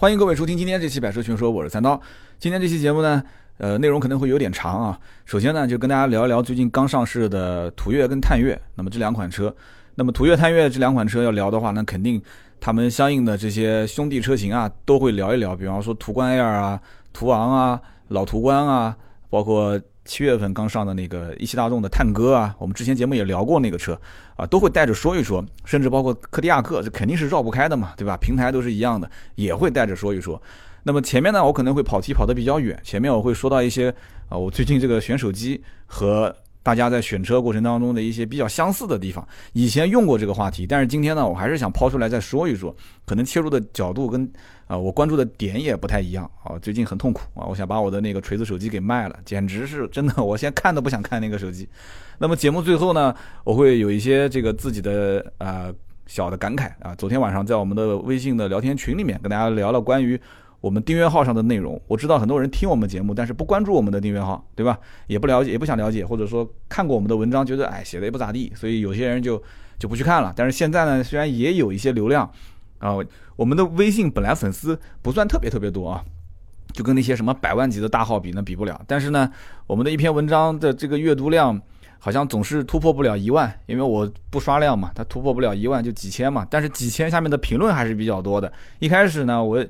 欢迎各位收听今天这期《百车全说》，我是三刀。今天这期节目呢，呃，内容可能会有点长啊。首先呢，就跟大家聊一聊最近刚上市的途岳跟探岳。那么这两款车，那么途岳、探岳这两款车要聊的话，那肯定他们相应的这些兄弟车型啊，都会聊一聊。比方说途观 L 啊、途昂啊、老途观啊，包括。七月份刚上的那个一汽大众的探歌啊，我们之前节目也聊过那个车啊，都会带着说一说，甚至包括柯迪亚克，这肯定是绕不开的嘛，对吧？平台都是一样的，也会带着说一说。那么前面呢，我可能会跑题跑得比较远，前面我会说到一些啊，我最近这个选手机和。大家在选车过程当中的一些比较相似的地方，以前用过这个话题，但是今天呢，我还是想抛出来再说一说，可能切入的角度跟啊我关注的点也不太一样啊。最近很痛苦啊，我想把我的那个锤子手机给卖了，简直是真的，我现在看都不想看那个手机。那么节目最后呢，我会有一些这个自己的啊小的感慨啊。昨天晚上在我们的微信的聊天群里面跟大家聊了关于。我们订阅号上的内容，我知道很多人听我们节目，但是不关注我们的订阅号，对吧？也不了解，也不想了解，或者说看过我们的文章，觉得哎写的也不咋地，所以有些人就就不去看了。但是现在呢，虽然也有一些流量啊，我们的微信本来粉丝不算特别特别多啊，就跟那些什么百万级的大号比，那比不了。但是呢，我们的一篇文章的这个阅读量好像总是突破不了一万，因为我不刷量嘛，它突破不了一万就几千嘛。但是几千下面的评论还是比较多的。一开始呢，我。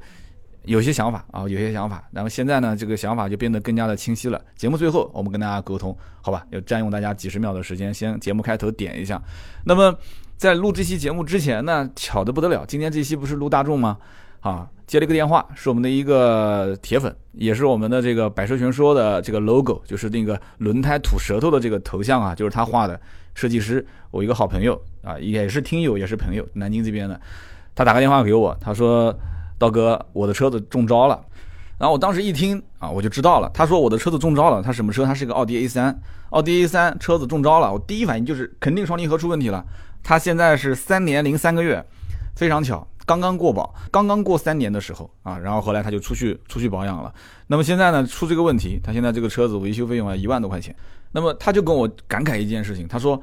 有些想法啊，有些想法，然后现在呢，这个想法就变得更加的清晰了。节目最后，我们跟大家沟通，好吧？要占用大家几十秒的时间，先节目开头点一下。那么，在录这期节目之前呢，巧的不得了，今天这期不是录大众吗？啊，接了一个电话，是我们的一个铁粉，也是我们的这个百车全说的这个 logo，就是那个轮胎吐舌头的这个头像啊，就是他画的。设计师，我一个好朋友啊，也是听友，也是朋友，南京这边的。他打个电话给我，他说。道哥，我的车子中招了，然后我当时一听啊，我就知道了。他说我的车子中招了，他什么车？他是个奥迪 A3，奥迪 A3 车子中招了。我第一反应就是肯定双离合出问题了。他现在是三年零三个月，非常巧，刚刚过保，刚刚过三年的时候啊，然后后来他就出去出去保养了。那么现在呢，出这个问题，他现在这个车子维修费用要一万多块钱。那么他就跟我感慨一件事情，他说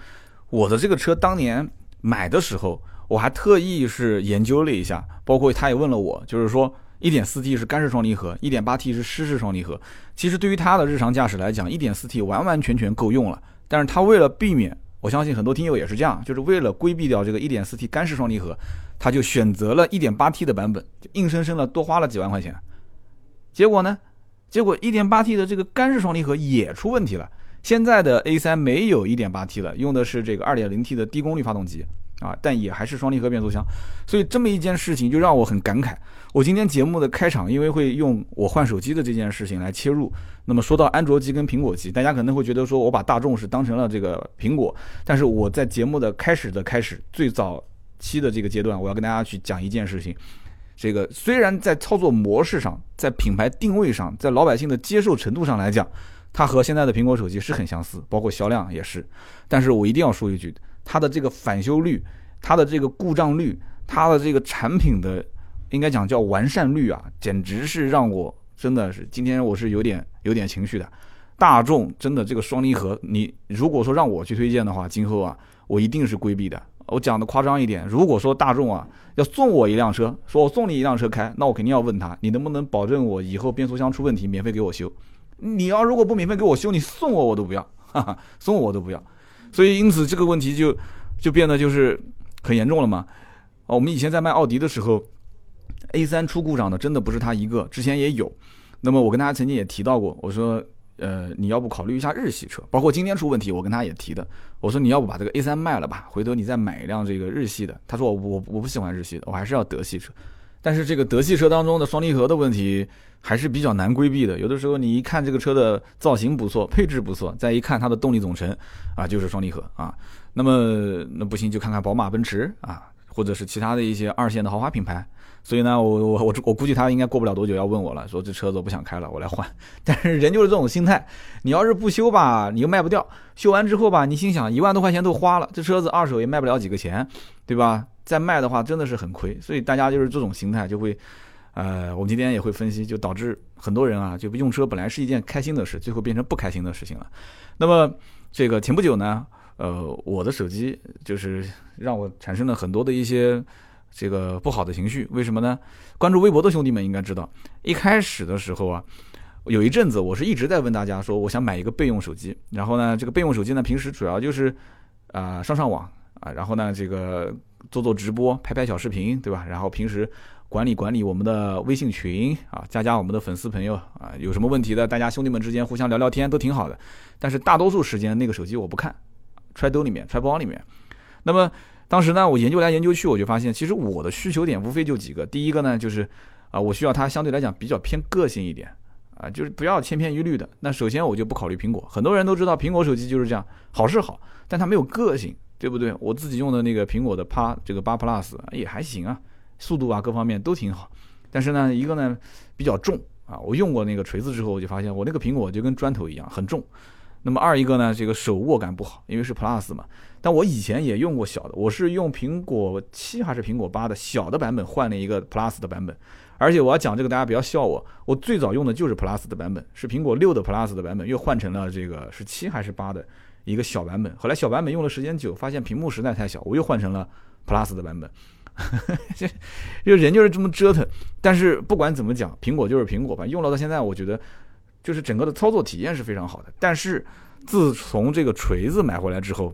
我的这个车当年买的时候。我还特意是研究了一下，包括他也问了我，就是说，1.4T 是干式双离合，1.8T 是湿式双离合。其实对于他的日常驾驶来讲，1.4T 完完全全够用了。但是他为了避免，我相信很多听友也是这样，就是为了规避掉这个 1.4T 干式双离合，他就选择了 1.8T 的版本，硬生生的多花了几万块钱。结果呢，结果 1.8T 的这个干式双离合也出问题了。现在的 A3 没有 1.8T 了，用的是这个 2.0T 的低功率发动机。啊，但也还是双离合变速箱，所以这么一件事情就让我很感慨。我今天节目的开场，因为会用我换手机的这件事情来切入。那么说到安卓机跟苹果机，大家可能会觉得说我把大众是当成了这个苹果，但是我在节目的开始的开始最早期的这个阶段，我要跟大家去讲一件事情。这个虽然在操作模式上，在品牌定位上，在老百姓的接受程度上来讲，它和现在的苹果手机是很相似，包括销量也是。但是我一定要说一句。它的这个返修率，它的这个故障率，它的这个产品的，应该讲叫完善率啊，简直是让我真的是今天我是有点有点情绪的。大众真的这个双离合，你如果说让我去推荐的话，今后啊，我一定是规避的。我讲的夸张一点，如果说大众啊要送我一辆车，说我送你一辆车开，那我肯定要问他，你能不能保证我以后变速箱出问题免费给我修？你要如果不免费给我修，你送我我都不要，哈哈，送我我都不要。所以，因此这个问题就就变得就是很严重了嘛。哦，我们以前在卖奥迪的时候，A3 出故障的真的不是他一个，之前也有。那么我跟大家曾经也提到过，我说，呃，你要不考虑一下日系车？包括今天出问题，我跟他也提的，我说你要不把这个 A3 卖了吧，回头你再买一辆这个日系的。他说我我我不喜欢日系的，我还是要德系车。但是这个德系车当中的双离合的问题。还是比较难规避的。有的时候你一看这个车的造型不错，配置不错，再一看它的动力总成，啊，就是双离合啊。那么那不行就看看宝马、奔驰啊，或者是其他的一些二线的豪华品牌。所以呢，我我我我估计他应该过不了多久要问我了，说这车子我不想开了，我来换。但是人就是这种心态，你要是不修吧，你又卖不掉；修完之后吧，你心想一万多块钱都花了，这车子二手也卖不了几个钱，对吧？再卖的话真的是很亏。所以大家就是这种心态就会。呃，我们今天也会分析，就导致很多人啊，就用车本来是一件开心的事，最后变成不开心的事情了。那么这个前不久呢，呃，我的手机就是让我产生了很多的一些这个不好的情绪。为什么呢？关注微博的兄弟们应该知道，一开始的时候啊，有一阵子我是一直在问大家说，我想买一个备用手机。然后呢，这个备用手机呢，平时主要就是啊上上网啊，然后呢这个做做直播、拍拍小视频，对吧？然后平时管理管理我们的微信群啊，加加我们的粉丝朋友啊，有什么问题的，大家兄弟们之间互相聊聊天都挺好的。但是大多数时间那个手机我不看，揣兜里面、揣包里面。那么当时呢，我研究来研究去，我就发现，其实我的需求点无非就几个。第一个呢，就是啊，我需要它相对来讲比较偏个性一点啊，就是不要千篇一律的。那首先我就不考虑苹果，很多人都知道苹果手机就是这样，好是好，但它没有个性，对不对？我自己用的那个苹果的八这个八 Plus 也还行啊，速度啊各方面都挺好。但是呢，一个呢比较重啊，我用过那个锤子之后，我就发现我那个苹果就跟砖头一样很重。那么二一个呢，这个手握感不好，因为是 Plus 嘛。但我以前也用过小的，我是用苹果七还是苹果八的小的版本换了一个 Plus 的版本。而且我要讲这个，大家不要笑我，我最早用的就是 Plus 的版本，是苹果六的 Plus 的版本，又换成了这个是七还是八的一个小版本。后来小版本用的时间久，发现屏幕实在太小，我又换成了 Plus 的版本。就人就是这么折腾。但是不管怎么讲，苹果就是苹果吧，用了到现在，我觉得。就是整个的操作体验是非常好的，但是自从这个锤子买回来之后，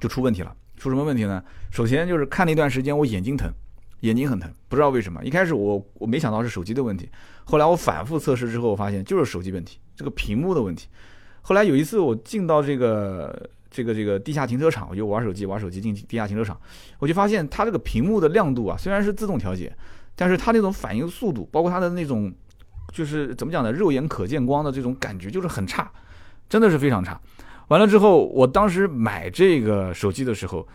就出问题了。出什么问题呢？首先就是看那段时间我眼睛疼，眼睛很疼，不知道为什么。一开始我我没想到是手机的问题，后来我反复测试之后，我发现就是手机问题，这个屏幕的问题。后来有一次我进到这个这个这个地下停车场，我就玩手机玩手机进地下停车场，我就发现它这个屏幕的亮度啊，虽然是自动调节，但是它那种反应速度，包括它的那种。就是怎么讲呢？肉眼可见光的这种感觉就是很差，真的是非常差。完了之后，我当时买这个手机的时候，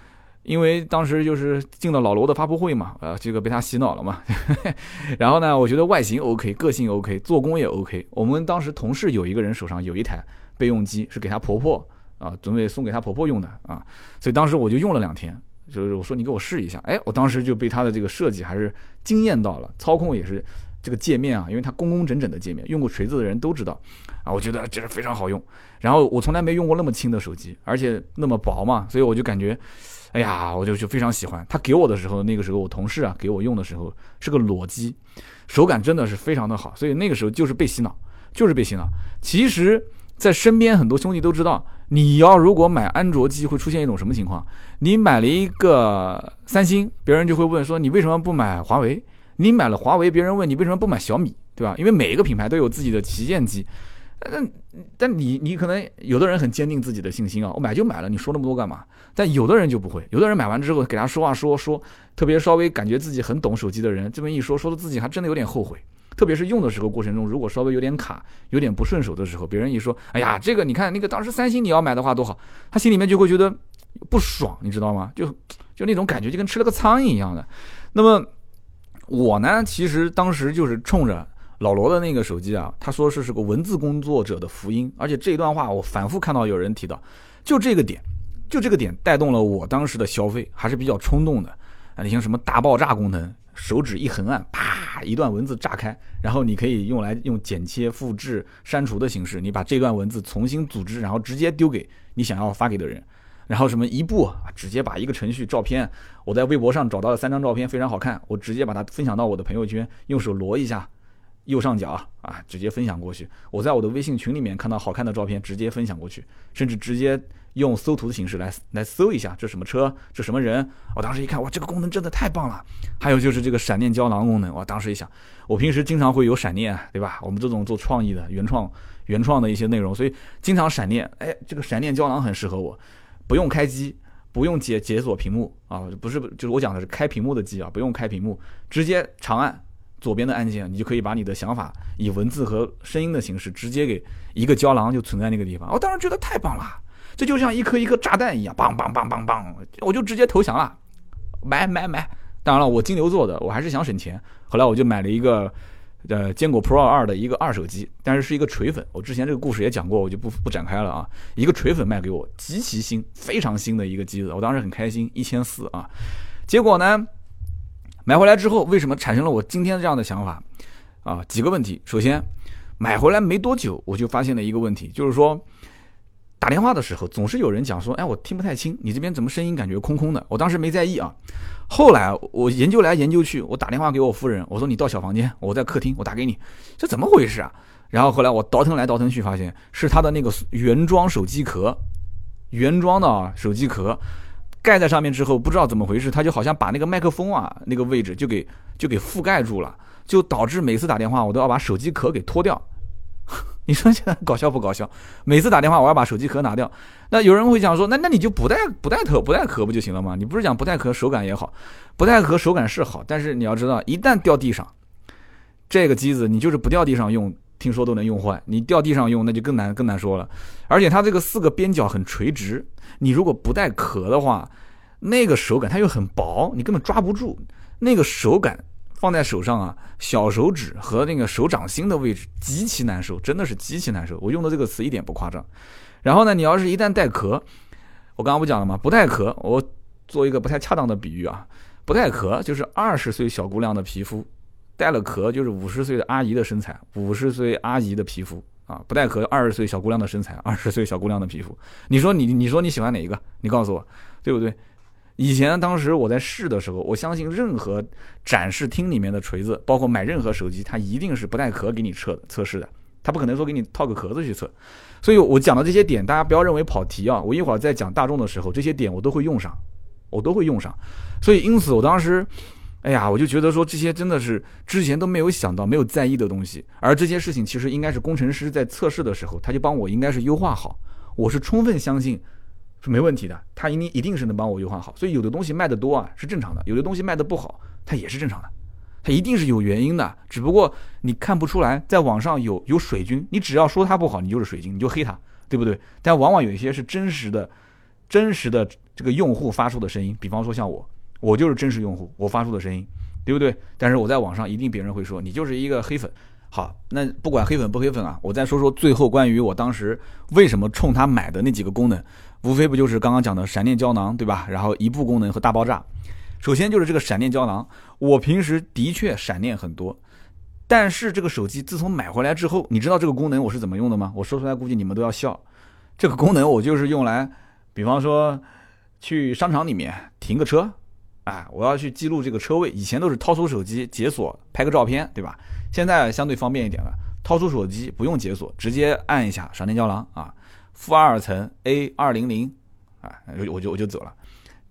因为当时就是进了老罗的发布会嘛，呃，这个被他洗脑了嘛。然后呢，我觉得外形 OK，个性 OK，做工也 OK。我们当时同事有一个人手上有一台备用机，是给她婆婆啊，准备送给她婆婆用的啊，所以当时我就用了两天，就是我说你给我试一下，哎，我当时就被它的这个设计还是惊艳到了，操控也是。这个界面啊，因为它工工整整的界面，用过锤子的人都知道，啊，我觉得这是非常好用。然后我从来没用过那么轻的手机，而且那么薄嘛，所以我就感觉，哎呀，我就就非常喜欢。他给我的时候，那个时候我同事啊给我用的时候是个裸机，手感真的是非常的好，所以那个时候就是被洗脑，就是被洗脑。其实，在身边很多兄弟都知道，你要如果买安卓机会出现一种什么情况？你买了一个三星，别人就会问说你为什么不买华为？你买了华为，别人问你为什么不买小米，对吧？因为每一个品牌都有自己的旗舰机。但但你你可能有的人很坚定自己的信心啊，我买就买了，你说那么多干嘛？但有的人就不会，有的人买完之后给他说话说说，特别稍微感觉自己很懂手机的人，这么一说，说的自己还真的有点后悔。特别是用的时候过程中，如果稍微有点卡、有点不顺手的时候，别人一说，哎呀，这个你看那个当时三星你要买的话多好，他心里面就会觉得不爽，你知道吗？就就那种感觉就跟吃了个苍蝇一样的。那么。我呢，其实当时就是冲着老罗的那个手机啊，他说是是个文字工作者的福音，而且这一段话我反复看到有人提到，就这个点，就这个点带动了我当时的消费，还是比较冲动的啊。你像什么大爆炸功能，手指一横按，啪，一段文字炸开，然后你可以用来用剪切、复制、删除的形式，你把这段文字重新组织，然后直接丢给你想要发给的人。然后什么一步啊，直接把一个程序照片，我在微博上找到了三张照片，非常好看，我直接把它分享到我的朋友圈，用手挪一下，右上角啊，直接分享过去。我在我的微信群里面看到好看的照片，直接分享过去，甚至直接用搜图的形式来来搜一下这什么车，这什么人。我当时一看，哇，这个功能真的太棒了。还有就是这个闪电胶囊功能，我当时一想，我平时经常会有闪念，对吧？我们这种做创意的、原创、原创的一些内容，所以经常闪念。哎，这个闪电胶囊很适合我。不用开机，不用解解锁屏幕啊，不是，就是我讲的是开屏幕的机啊，不用开屏幕，直接长按左边的按键，你就可以把你的想法以文字和声音的形式直接给一个胶囊就存在那个地方。我当时觉得太棒了，这就像一颗一颗炸弹一样，梆梆梆梆梆，我就直接投降了，买买买！当然了，我金牛座的，我还是想省钱，后来我就买了一个。呃，坚果 Pro 二的一个二手机，但是是一个锤粉。我之前这个故事也讲过，我就不不展开了啊。一个锤粉卖给我，极其新，非常新的一个机子，我当时很开心，一千四啊。结果呢，买回来之后，为什么产生了我今天这样的想法啊？几个问题。首先，买回来没多久，我就发现了一个问题，就是说，打电话的时候，总是有人讲说，哎，我听不太清，你这边怎么声音感觉空空的？我当时没在意啊。后来我研究来研究去，我打电话给我夫人，我说你到小房间，我在客厅，我打给你，这怎么回事啊？然后后来我倒腾来倒腾去，发现是他的那个原装手机壳，原装的啊手机壳盖在上面之后，不知道怎么回事，他就好像把那个麦克风啊那个位置就给就给覆盖住了，就导致每次打电话我都要把手机壳给脱掉。你说现在搞笑不搞笑？每次打电话我要把手机壳拿掉。那有人会讲说，那那你就不带不带壳不带壳不就行了吗？你不是讲不带壳手感也好，不带壳手感是好，但是你要知道，一旦掉地上，这个机子你就是不掉地上用，听说都能用坏。你掉地上用那就更难更难说了。而且它这个四个边角很垂直，你如果不带壳的话，那个手感它又很薄，你根本抓不住那个手感。放在手上啊，小手指和那个手掌心的位置极其难受，真的是极其难受。我用的这个词一点不夸张。然后呢，你要是一旦带壳，我刚刚不讲了吗？不带壳，我做一个不太恰当的比喻啊，不带壳就是二十岁小姑娘的皮肤，带了壳就是五十岁的阿姨的身材，五十岁阿姨的皮肤啊，不带壳二十岁小姑娘的身材，二十岁小姑娘的皮肤。你说你你说你喜欢哪一个？你告诉我，对不对？以前当时我在试的时候，我相信任何展示厅里面的锤子，包括买任何手机，它一定是不带壳给你测测试的，它不可能说给你套个壳子去测。所以我讲的这些点，大家不要认为跑题啊。我一会儿在讲大众的时候，这些点我都会用上，我都会用上。所以因此我当时，哎呀，我就觉得说这些真的是之前都没有想到、没有在意的东西，而这些事情其实应该是工程师在测试的时候，他就帮我应该是优化好。我是充分相信。是没问题的，他一定一定是能帮我优化好，所以有的东西卖的多啊是正常的，有的东西卖的不好，它也是正常的，它一定是有原因的，只不过你看不出来，在网上有有水军，你只要说它不好，你就是水军，你就黑它，对不对？但往往有一些是真实的，真实的这个用户发出的声音，比方说像我，我就是真实用户，我发出的声音，对不对？但是我在网上一定别人会说你就是一个黑粉。好，那不管黑粉不黑粉啊，我再说说最后关于我当时为什么冲他买的那几个功能。无非不就是刚刚讲的闪电胶囊，对吧？然后一步功能和大爆炸。首先就是这个闪电胶囊，我平时的确闪电很多，但是这个手机自从买回来之后，你知道这个功能我是怎么用的吗？我说出来估计你们都要笑。这个功能我就是用来，比方说去商场里面停个车，啊，我要去记录这个车位。以前都是掏出手机解锁拍个照片，对吧？现在相对方便一点了，掏出手机不用解锁，直接按一下闪电胶囊啊。负二层 A 二零零，啊，我就我就走了。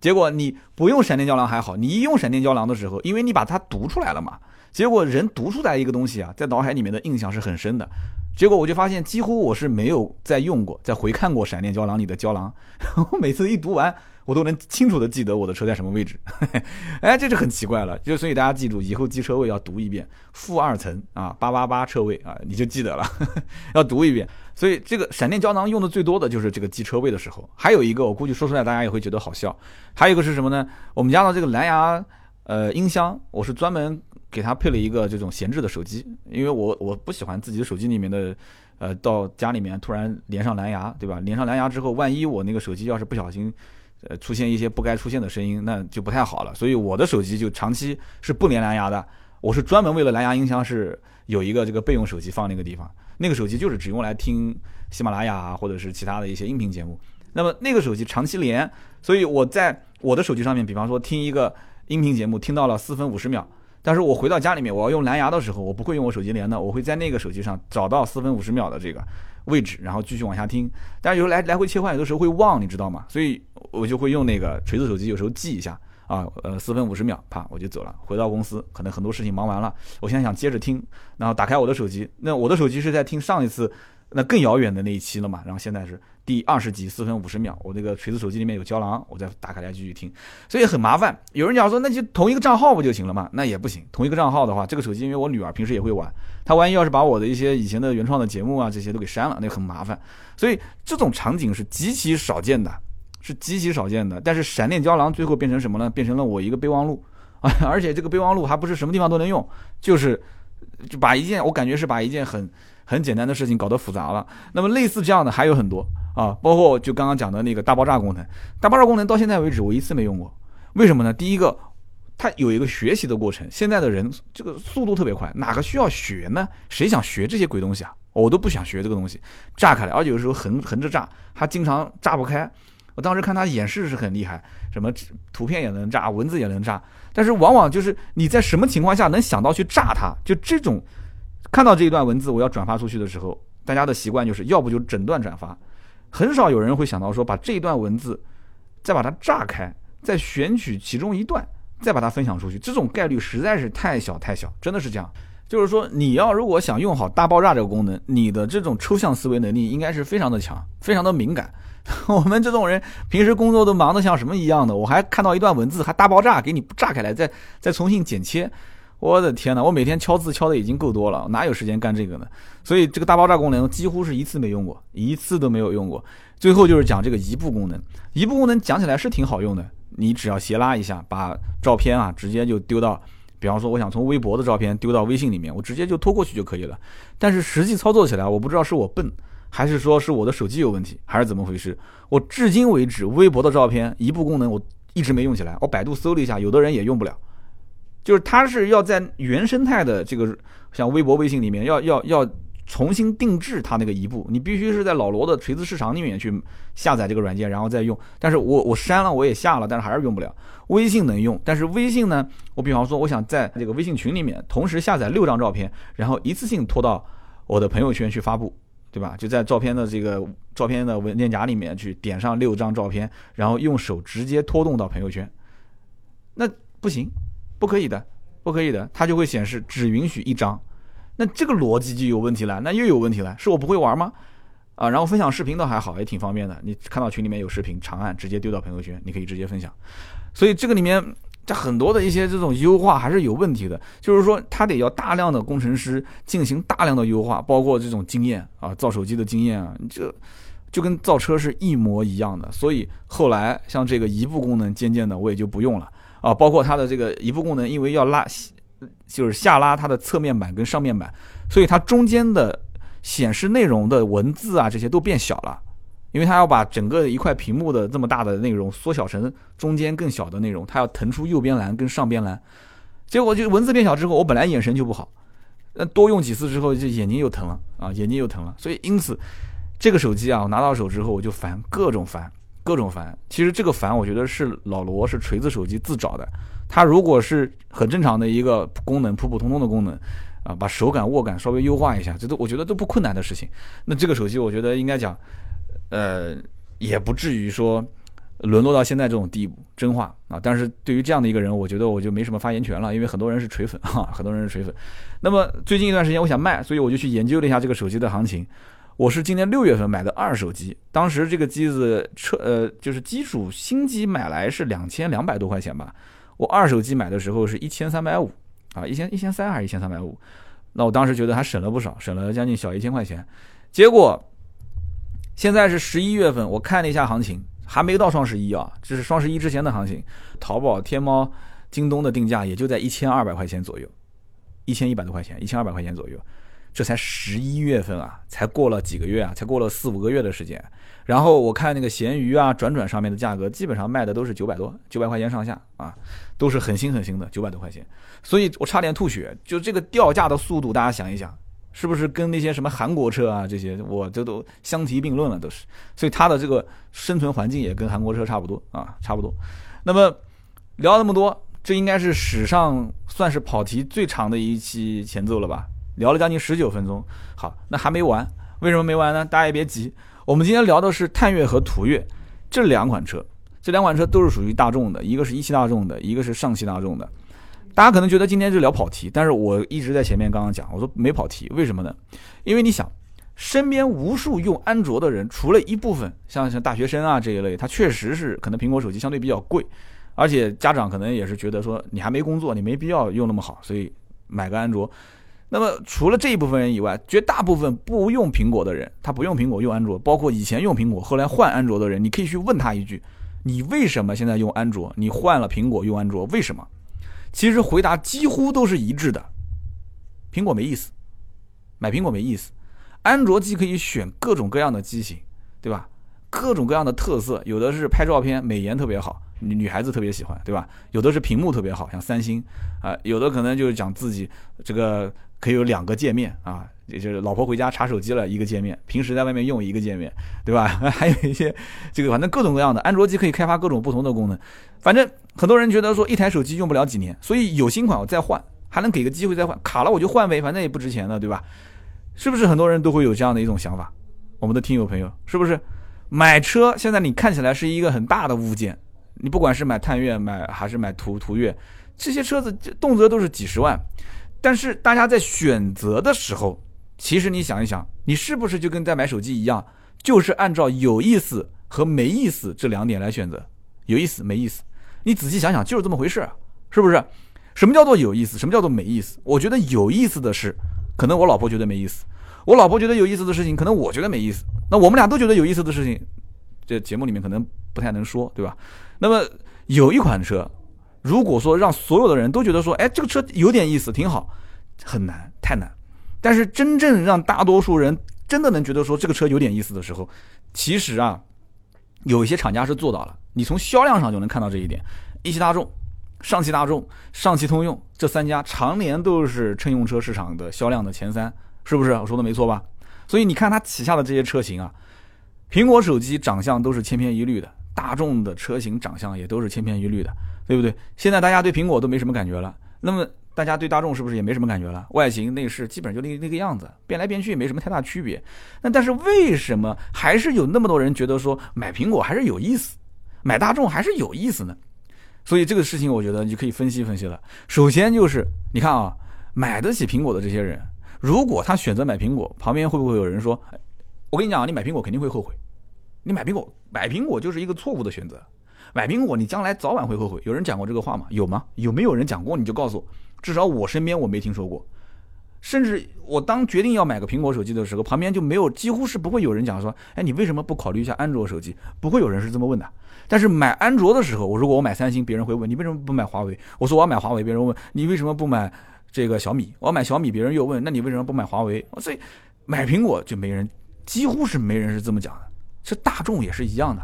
结果你不用闪电胶囊还好，你一用闪电胶囊的时候，因为你把它读出来了嘛，结果人读出来一个东西啊，在脑海里面的印象是很深的。结果我就发现，几乎我是没有再用过、再回看过闪电胶囊里的胶囊。我每次一读完。我都能清楚的记得我的车在什么位置，哎，这就很奇怪了。就所以大家记住，以后记车位要读一遍，负二层啊，八八八车位啊，你就记得了，要读一遍。所以这个闪电胶囊用的最多的就是这个记车位的时候。还有一个，我估计说出来大家也会觉得好笑。还有一个是什么呢？我们家的这个蓝牙呃音箱，我是专门给它配了一个这种闲置的手机，因为我我不喜欢自己的手机里面的呃到家里面突然连上蓝牙，对吧？连上蓝牙之后，万一我那个手机要是不小心。呃，出现一些不该出现的声音，那就不太好了。所以我的手机就长期是不连蓝牙的。我是专门为了蓝牙音箱是有一个这个备用手机放那个地方，那个手机就是只用来听喜马拉雅或者是其他的一些音频节目。那么那个手机长期连，所以我在我的手机上面，比方说听一个音频节目，听到了四分五十秒，但是我回到家里面我要用蓝牙的时候，我不会用我手机连的，我会在那个手机上找到四分五十秒的这个。位置，然后继续往下听，但是有时候来来回切换，有的时候会忘，你知道吗？所以我就会用那个锤子手机，有时候记一下啊，呃，四分五十秒，啪，我就走了，回到公司，可能很多事情忙完了，我现在想接着听，然后打开我的手机，那我的手机是在听上一次那更遥远的那一期了嘛，然后现在是第二十集，四分五十秒，我那个锤子手机里面有胶囊，我再打开来继续听，所以很麻烦。有人讲说，那就同一个账号不就行了吗？那也不行，同一个账号的话，这个手机因为我女儿平时也会玩。他万一要是把我的一些以前的原创的节目啊这些都给删了，那很麻烦。所以这种场景是极其少见的，是极其少见的。但是闪电胶囊最后变成什么呢？变成了我一个备忘录啊！而且这个备忘录还不是什么地方都能用，就是就把一件我感觉是把一件很很简单的事情搞得复杂了。那么类似这样的还有很多啊，包括就刚刚讲的那个大爆炸功能，大爆炸功能到现在为止我一次没用过，为什么呢？第一个。它有一个学习的过程，现在的人这个速度特别快，哪个需要学呢？谁想学这些鬼东西啊？我都不想学这个东西，炸开来，而且有时候横横着炸，它经常炸不开。我当时看他演示是很厉害，什么图片也能炸，文字也能炸，但是往往就是你在什么情况下能想到去炸它？就这种，看到这一段文字我要转发出去的时候，大家的习惯就是要不就整段转发，很少有人会想到说把这一段文字再把它炸开，再选取其中一段再把它分享出去，这种概率实在是太小太小，真的是这样。就是说，你要如果想用好大爆炸这个功能，你的这种抽象思维能力应该是非常的强，非常的敏感。我们这种人平时工作都忙得像什么一样的，我还看到一段文字还大爆炸，给你炸开来，再再重新剪切。我的天哪！我每天敲字敲的已经够多了，哪有时间干这个呢？所以这个大爆炸功能几乎是一次没用过，一次都没有用过。最后就是讲这个移步功能，移步功能讲起来是挺好用的，你只要斜拉一下，把照片啊直接就丢到。比方说，我想从微博的照片丢到微信里面，我直接就拖过去就可以了。但是实际操作起来，我不知道是我笨，还是说是我的手机有问题，还是怎么回事？我至今为止，微博的照片移步功能我一直没用起来。我百度搜了一下，有的人也用不了，就是它是要在原生态的这个像微博、微信里面要要要。重新定制它那个一步，你必须是在老罗的锤子市场里面去下载这个软件，然后再用。但是我我删了，我也下了，但是还是用不了。微信能用，但是微信呢？我比方说，我想在这个微信群里面同时下载六张照片，然后一次性拖到我的朋友圈去发布，对吧？就在照片的这个照片的文件夹里面去点上六张照片，然后用手直接拖动到朋友圈。那不行，不可以的，不可以的，它就会显示只允许一张。那这个逻辑就有问题了，那又有问题了，是我不会玩吗？啊，然后分享视频倒还好，也挺方便的。你看到群里面有视频长按，直接丢到朋友圈，你可以直接分享。所以这个里面，这很多的一些这种优化还是有问题的，就是说他得要大量的工程师进行大量的优化，包括这种经验啊，造手机的经验啊，这就跟造车是一模一样的。所以后来像这个移步功能渐渐的我也就不用了啊，包括它的这个移步功能，因为要拉。就是下拉它的侧面板跟上面板，所以它中间的显示内容的文字啊，这些都变小了，因为它要把整个一块屏幕的这么大的内容缩小成中间更小的内容，它要腾出右边栏跟上边栏，结果就文字变小之后，我本来眼神就不好，那多用几次之后就眼睛又疼了啊，眼睛又疼了，所以因此这个手机啊，我拿到手之后我就烦，各种烦，各种烦。其实这个烦，我觉得是老罗是锤子手机自找的。它如果是很正常的一个功能，普普通通的功能，啊，把手感、握感稍微优化一下，这都我觉得都不困难的事情。那这个手机，我觉得应该讲，呃，也不至于说沦落到现在这种地步，真话啊。但是对于这样的一个人，我觉得我就没什么发言权了，因为很多人是锤粉哈，很多人是锤粉。那么最近一段时间，我想卖，所以我就去研究了一下这个手机的行情。我是今年六月份买的二手机，当时这个机子车呃，就是基础新机买来是两千两百多块钱吧。我二手机买的时候是一千三百五啊，一千一千三还是一千三百五？那我当时觉得还省了不少，省了将近小一千块钱。结果现在是十一月份，我看了一下行情，还没到双十一啊，这是双十一之前的行情。淘宝、天猫、京东的定价也就在一千二百块钱左右，一千一百多块钱，一千二百块钱左右。这才十一月份啊，才过了几个月啊，才过了四五个月的时间。然后我看那个闲鱼啊、转转上面的价格，基本上卖的都是九百多、九百块钱上下啊，都是很新很新的九百多块钱。所以我差点吐血，就这个掉价的速度，大家想一想，是不是跟那些什么韩国车啊这些，我这都相提并论了，都是。所以它的这个生存环境也跟韩国车差不多啊，差不多。那么聊那么多，这应该是史上算是跑题最长的一期前奏了吧？聊了将近十九分钟。好，那还没完，为什么没完呢？大家也别急。我们今天聊的是探岳和途岳这两款车，这两款车都是属于大众的，一个是一汽大众的，一个是上汽大众的。大家可能觉得今天就聊跑题，但是我一直在前面刚刚讲，我说没跑题，为什么呢？因为你想，身边无数用安卓的人，除了一部分像像大学生啊这一类，他确实是可能苹果手机相对比较贵，而且家长可能也是觉得说你还没工作，你没必要用那么好，所以买个安卓。那么除了这一部分人以外，绝大部分不用苹果的人，他不用苹果用安卓，包括以前用苹果后来换安卓的人，你可以去问他一句：你为什么现在用安卓？你换了苹果用安卓，为什么？其实回答几乎都是一致的：苹果没意思，买苹果没意思。安卓既可以选各种各样的机型，对吧？各种各样的特色，有的是拍照片美颜特别好，女女孩子特别喜欢，对吧？有的是屏幕特别好，像三星啊，有的可能就是讲自己这个。可以有两个界面啊，也就是老婆回家查手机了一个界面，平时在外面用一个界面，对吧？还有一些这个反正各种各样的安卓机可以开发各种不同的功能。反正很多人觉得说一台手机用不了几年，所以有新款我再换，还能给个机会再换，卡了我就换呗，反正也不值钱的，对吧？是不是很多人都会有这样的一种想法？我们的听友朋友是不是？买车现在你看起来是一个很大的物件，你不管是买探岳买还是买途途岳，这些车子动辄都是几十万，但是大家在选择的时候。其实你想一想，你是不是就跟在买手机一样，就是按照有意思和没意思这两点来选择？有意思没意思？你仔细想想，就是这么回事，是不是？什么叫做有意思？什么叫做没意思？我觉得有意思的是，可能我老婆觉得没意思；我老婆觉得有意思的事情，可能我觉得没意思。那我们俩都觉得有意思的事情，这节目里面可能不太能说，对吧？那么有一款车，如果说让所有的人都觉得说，哎，这个车有点意思，挺好，很难，太难。但是真正让大多数人真的能觉得说这个车有点意思的时候，其实啊，有一些厂家是做到了。你从销量上就能看到这一点。一汽大众、上汽大众、上汽通用这三家常年都是乘用车市场的销量的前三，是不是？我说的没错吧？所以你看它旗下的这些车型啊，苹果手机长相都是千篇一律的，大众的车型长相也都是千篇一律的，对不对？现在大家对苹果都没什么感觉了，那么。大家对大众是不是也没什么感觉了？外形内饰基本上就那那个样子，变来变去也没什么太大区别。那但是为什么还是有那么多人觉得说买苹果还是有意思，买大众还是有意思呢？所以这个事情我觉得你就可以分析分析了。首先就是你看啊，买得起苹果的这些人，如果他选择买苹果，旁边会不会有人说：“我跟你讲，你买苹果肯定会后悔，你买苹果买苹果就是一个错误的选择，买苹果你将来早晚会后悔。”有人讲过这个话吗？有吗？有没有人讲过？你就告诉我。至少我身边我没听说过，甚至我当决定要买个苹果手机的时候，旁边就没有，几乎是不会有人讲说，哎，你为什么不考虑一下安卓手机？不会有人是这么问的。但是买安卓的时候，我如果我买三星，别人会问你为什么不买华为？我说我要买华为，别人问你为什么不买这个小米？我要买小米，别人又问那你为什么不买华为？所以买苹果就没人，几乎是没人是这么讲的。这大众也是一样的，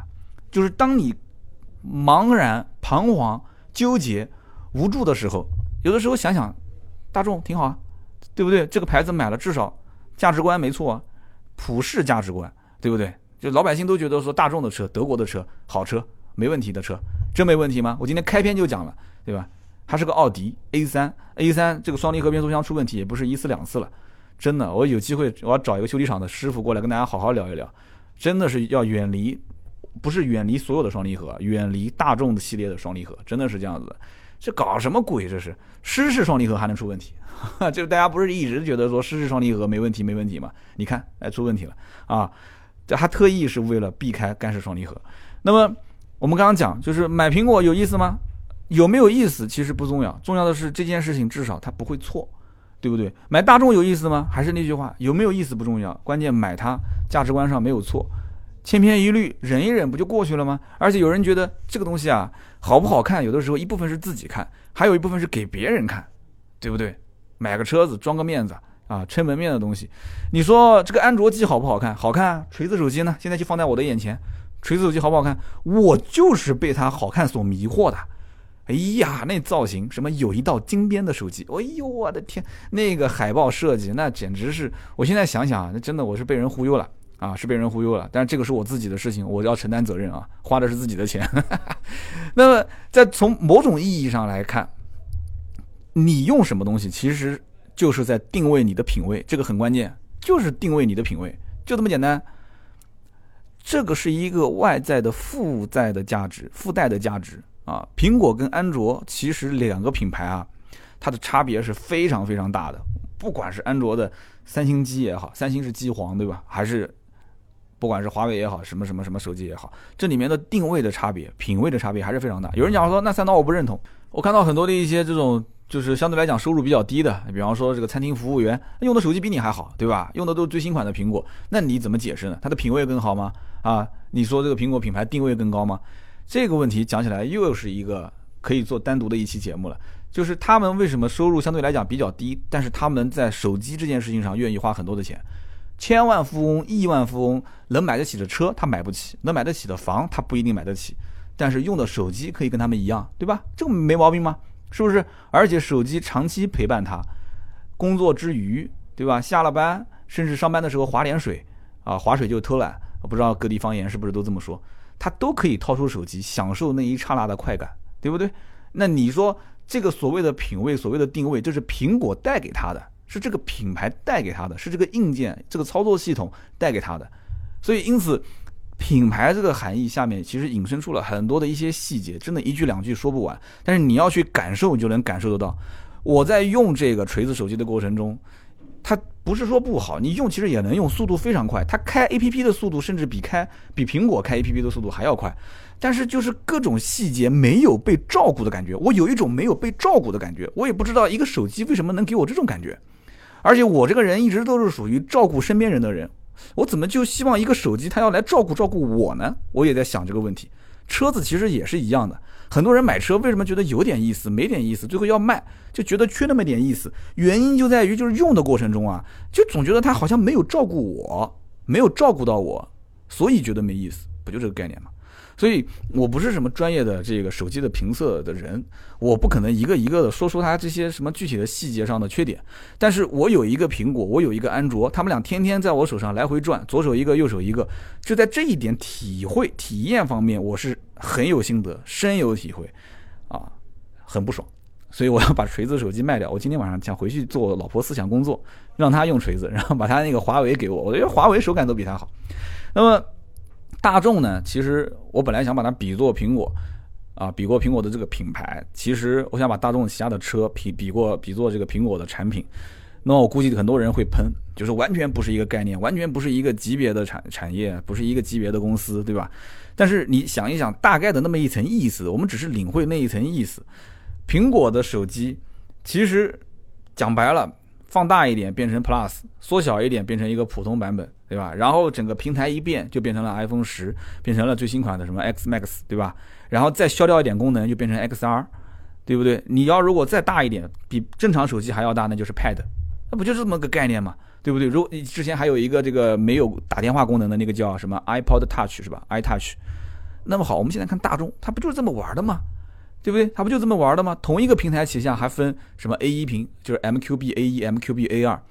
就是当你茫然、彷徨、纠结、无助的时候。有的时候想想，大众挺好啊，对不对？这个牌子买了，至少价值观没错啊，普世价值观，对不对？就老百姓都觉得说大众的车、德国的车好车，没问题的车，真没问题吗？我今天开篇就讲了，对吧？它是个奥迪 A 三，A 三这个双离合变速箱出问题也不是一次两次了，真的，我有机会我要找一个修理厂的师傅过来跟大家好好聊一聊，真的是要远离，不是远离所有的双离合，远离大众的系列的双离合，真的是这样子。这搞什么鬼？这是湿式双离合还能出问题？就大家不是一直觉得说湿式双离合没问题没问题吗？你看，哎，出问题了啊！这还特意是为了避开干式双离合。那么我们刚刚讲，就是买苹果有意思吗？有没有意思其实不重要，重要的是这件事情至少它不会错，对不对？买大众有意思吗？还是那句话，有没有意思不重要，关键买它价值观上没有错。千篇一律，忍一忍不就过去了吗？而且有人觉得这个东西啊，好不好看，有的时候一部分是自己看，还有一部分是给别人看，对不对？买个车子装个面子啊，撑门面的东西。你说这个安卓机好不好看？好看啊！锤子手机呢？现在就放在我的眼前，锤子手机好不好看？我就是被它好看所迷惑的。哎呀，那造型，什么有一道金边的手机，哎呦我的天，那个海报设计，那简直是，我现在想想啊，那真的我是被人忽悠了。啊，是被人忽悠了，但是这个是我自己的事情，我要承担责任啊，花的是自己的钱。那么，在从某种意义上来看，你用什么东西，其实就是在定位你的品味，这个很关键，就是定位你的品味，就这么简单。这个是一个外在的附在的价值，附带的价值啊。苹果跟安卓其实两个品牌啊，它的差别是非常非常大的，不管是安卓的三星机也好，三星是机皇对吧，还是。不管是华为也好，什么什么什么手机也好，这里面的定位的差别、品味的差别还是非常大。有人讲说，那三刀我不认同。我看到很多的一些这种，就是相对来讲收入比较低的，比方说这个餐厅服务员，用的手机比你还好，对吧？用的都是最新款的苹果，那你怎么解释呢？它的品味更好吗？啊，你说这个苹果品牌定位更高吗？这个问题讲起来又是一个可以做单独的一期节目了。就是他们为什么收入相对来讲比较低，但是他们在手机这件事情上愿意花很多的钱。千万富翁、亿万富翁能买得起的车，他买不起；能买得起的房，他不一定买得起。但是用的手机可以跟他们一样，对吧？这个没毛病吗？是不是？而且手机长期陪伴他，工作之余对吧？下了班，甚至上班的时候划点水啊，划水就偷懒。不知道各地方言是不是都这么说？他都可以掏出手机，享受那一刹那的快感，对不对？那你说这个所谓的品味，所谓的定位，这是苹果带给他的，是这个品牌带给他的，是这个硬件、这个操作系统带给他的。所以，因此，品牌这个含义下面其实引申出了很多的一些细节，真的一句两句说不完。但是你要去感受，你就能感受得到。我在用这个锤子手机的过程中。它不是说不好，你用其实也能用，速度非常快。它开 A P P 的速度甚至比开比苹果开 A P P 的速度还要快，但是就是各种细节没有被照顾的感觉，我有一种没有被照顾的感觉。我也不知道一个手机为什么能给我这种感觉，而且我这个人一直都是属于照顾身边人的人，我怎么就希望一个手机它要来照顾照顾我呢？我也在想这个问题。车子其实也是一样的。很多人买车为什么觉得有点意思，没点意思，最后要卖，就觉得缺那么点意思。原因就在于就是用的过程中啊，就总觉得他好像没有照顾我，没有照顾到我，所以觉得没意思，不就这个概念吗？所以我不是什么专业的这个手机的评测的人，我不可能一个一个的说出它这些什么具体的细节上的缺点。但是我有一个苹果，我有一个安卓，他们俩天天在我手上来回转，左手一个，右手一个，就在这一点体会体验方面，我是很有心得，深有体会，啊，很不爽。所以我要把锤子手机卖掉。我今天晚上想回去做老婆思想工作，让他用锤子，然后把他那个华为给我。我觉得华为手感都比他好。那么。大众呢？其实我本来想把它比作苹果，啊，比过苹果的这个品牌。其实我想把大众旗下的车比比过比作这个苹果的产品。那我估计很多人会喷，就是完全不是一个概念，完全不是一个级别的产产业，不是一个级别的公司，对吧？但是你想一想，大概的那么一层意思，我们只是领会那一层意思。苹果的手机，其实讲白了。放大一点变成 Plus，缩小一点变成一个普通版本，对吧？然后整个平台一变就变成了 iPhone 十，变成了最新款的什么 X Max，对吧？然后再消掉一点功能就变成 XR，对不对？你要如果再大一点，比正常手机还要大，那就是 Pad，那不就是这么个概念吗？对不对？如你之前还有一个这个没有打电话功能的那个叫什么 iPod Touch 是吧？iTouch，那么好，我们现在看大众，它不就是这么玩的吗？对不对？它不就这么玩的吗？同一个平台旗下还分什么 A 一屏，就是 MQB A 一、MQB A 二，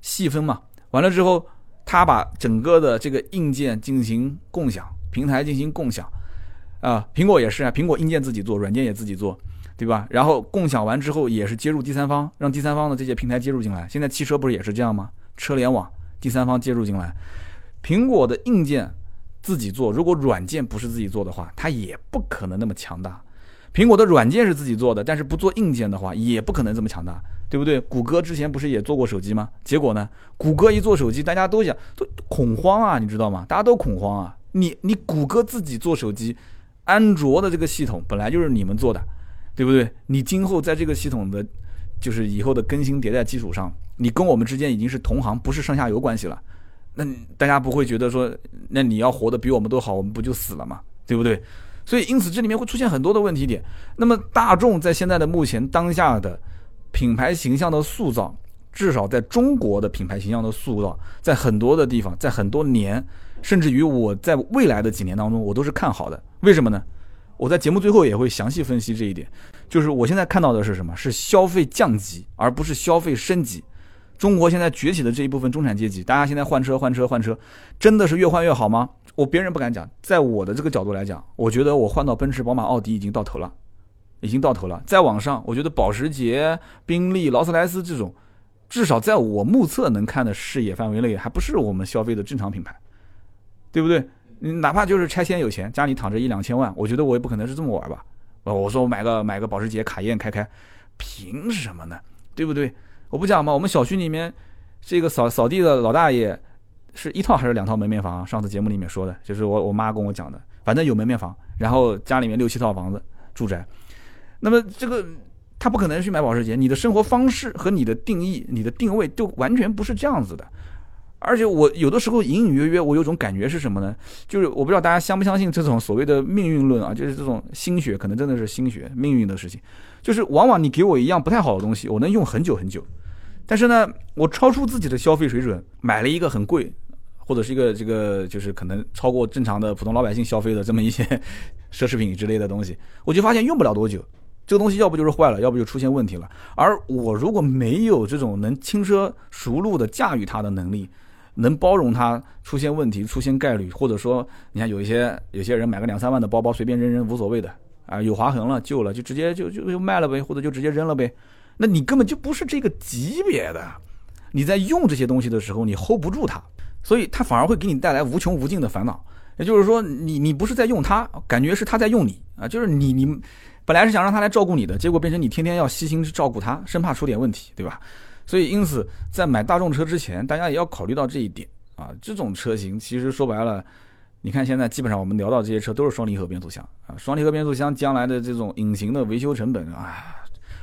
细分嘛。完了之后，它把整个的这个硬件进行共享，平台进行共享。啊，苹果也是啊，苹果硬件自己做，软件也自己做，对吧？然后共享完之后，也是接入第三方，让第三方的这些平台接入进来。现在汽车不是也是这样吗？车联网，第三方接入进来。苹果的硬件自己做，如果软件不是自己做的话，它也不可能那么强大。苹果的软件是自己做的，但是不做硬件的话，也不可能这么强大，对不对？谷歌之前不是也做过手机吗？结果呢？谷歌一做手机，大家都想都恐慌啊，你知道吗？大家都恐慌啊！你你谷歌自己做手机，安卓的这个系统本来就是你们做的，对不对？你今后在这个系统的，就是以后的更新迭代基础上，你跟我们之间已经是同行，不是上下游关系了。那大家不会觉得说，那你要活得比我们都好，我们不就死了吗？对不对？所以，因此这里面会出现很多的问题点。那么，大众在现在的目前当下的品牌形象的塑造，至少在中国的品牌形象的塑造，在很多的地方，在很多年，甚至于我在未来的几年当中，我都是看好的。为什么呢？我在节目最后也会详细分析这一点。就是我现在看到的是什么？是消费降级，而不是消费升级。中国现在崛起的这一部分中产阶级，大家现在换车换车换车，真的是越换越好吗？我别人不敢讲，在我的这个角度来讲，我觉得我换到奔驰、宝马、奥迪已经到头了，已经到头了。再往上，我觉得保时捷、宾利、劳斯莱斯这种，至少在我目测能看的视野范围内，还不是我们消费的正常品牌，对不对？你哪怕就是拆迁有钱，家里躺着一两千万，我觉得我也不可能是这么玩吧？我说我买个买个保时捷卡宴开开，凭什么呢？对不对？我不讲嘛，我们小区里面这个扫扫地的老大爷是一套还是两套门面房？上次节目里面说的，就是我我妈跟我讲的，反正有门面房，然后家里面六七套房子住宅。那么这个他不可能去买保时捷，你的生活方式和你的定义、你的定位就完全不是这样子的。而且我有的时候隐隐约约，我有种感觉是什么呢？就是我不知道大家相不相信这种所谓的命运论啊，就是这种心血，可能真的是心血命运的事情。就是往往你给我一样不太好的东西，我能用很久很久。但是呢，我超出自己的消费水准，买了一个很贵，或者是一个这个就是可能超过正常的普通老百姓消费的这么一些 奢侈品之类的东西，我就发现用不了多久，这个东西要不就是坏了，要不就出现问题了。而我如果没有这种能轻车熟路的驾驭它的能力，能包容它出现问题、出现概率，或者说，你看有一些有些人买个两三万的包包随便扔扔无所谓的啊，有划痕了旧了就直接就就就卖了呗，或者就直接扔了呗。那你根本就不是这个级别的，你在用这些东西的时候你 hold 不住它，所以它反而会给你带来无穷无尽的烦恼。也就是说，你你不是在用它，感觉是它在用你啊，就是你你本来是想让它来照顾你的，结果变成你天天要细心去照顾它，生怕出点问题，对吧？所以因此在买大众车之前，大家也要考虑到这一点啊。这种车型其实说白了，你看现在基本上我们聊到这些车都是双离合变速箱啊，双离合变速箱将来的这种隐形的维修成本啊。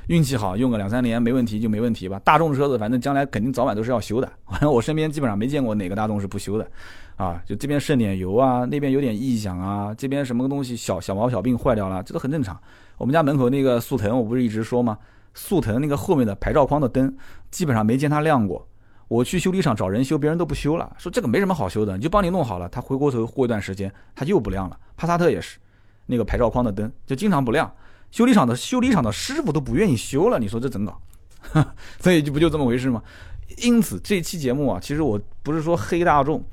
运气好，用个两三年没问题就没问题吧。大众车子反正将来肯定早晚都是要修的。反正我身边基本上没见过哪个大众是不修的，啊，就这边渗点油啊，那边有点异响啊，这边什么东西小小毛小病坏掉了，这都很正常。我们家门口那个速腾，我不是一直说吗？速腾那个后面的牌照框的灯，基本上没见它亮过。我去修理厂找人修，别人都不修了，说这个没什么好修的，你就帮你弄好了。他回过头过一段时间，它又不亮了。帕萨特也是，那个牌照框的灯就经常不亮。修理厂的修理厂的师傅都不愿意修了，你说这怎搞？所以就不就这么回事吗？因此这期节目啊，其实我不是说黑大众，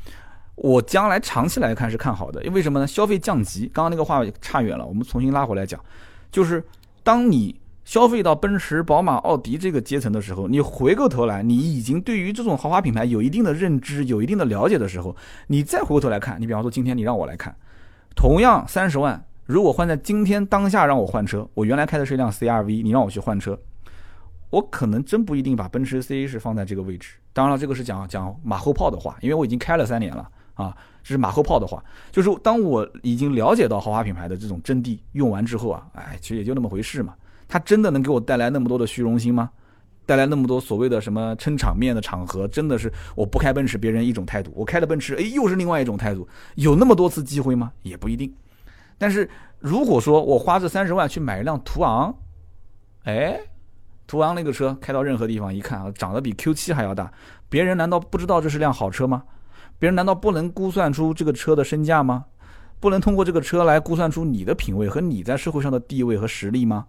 我将来长期来看是看好的，因为什么呢？消费降级，刚刚那个话差远了，我们重新拉回来讲，就是当你消费到奔驰、宝马、奥迪这个阶层的时候，你回过头来，你已经对于这种豪华品牌有一定的认知、有一定的了解的时候，你再回过头来看，你比方说今天你让我来看，同样三十万。如果换在今天当下让我换车，我原来开的是一辆 CRV，你让我去换车，我可能真不一定把奔驰 C 是放在这个位置。当然了，这个是讲讲马后炮的话，因为我已经开了三年了啊，这是马后炮的话。就是当我已经了解到豪华品牌的这种真谛，用完之后啊，哎，其实也就那么回事嘛。它真的能给我带来那么多的虚荣心吗？带来那么多所谓的什么撑场面的场合？真的是我不开奔驰，别人一种态度；我开了奔驰，哎，又是另外一种态度。有那么多次机会吗？也不一定。但是如果说我花这三十万去买一辆途昂，哎，途昂那个车开到任何地方一看啊，长得比 Q 七还要大，别人难道不知道这是辆好车吗？别人难道不能估算出这个车的身价吗？不能通过这个车来估算出你的品位和你在社会上的地位和实力吗？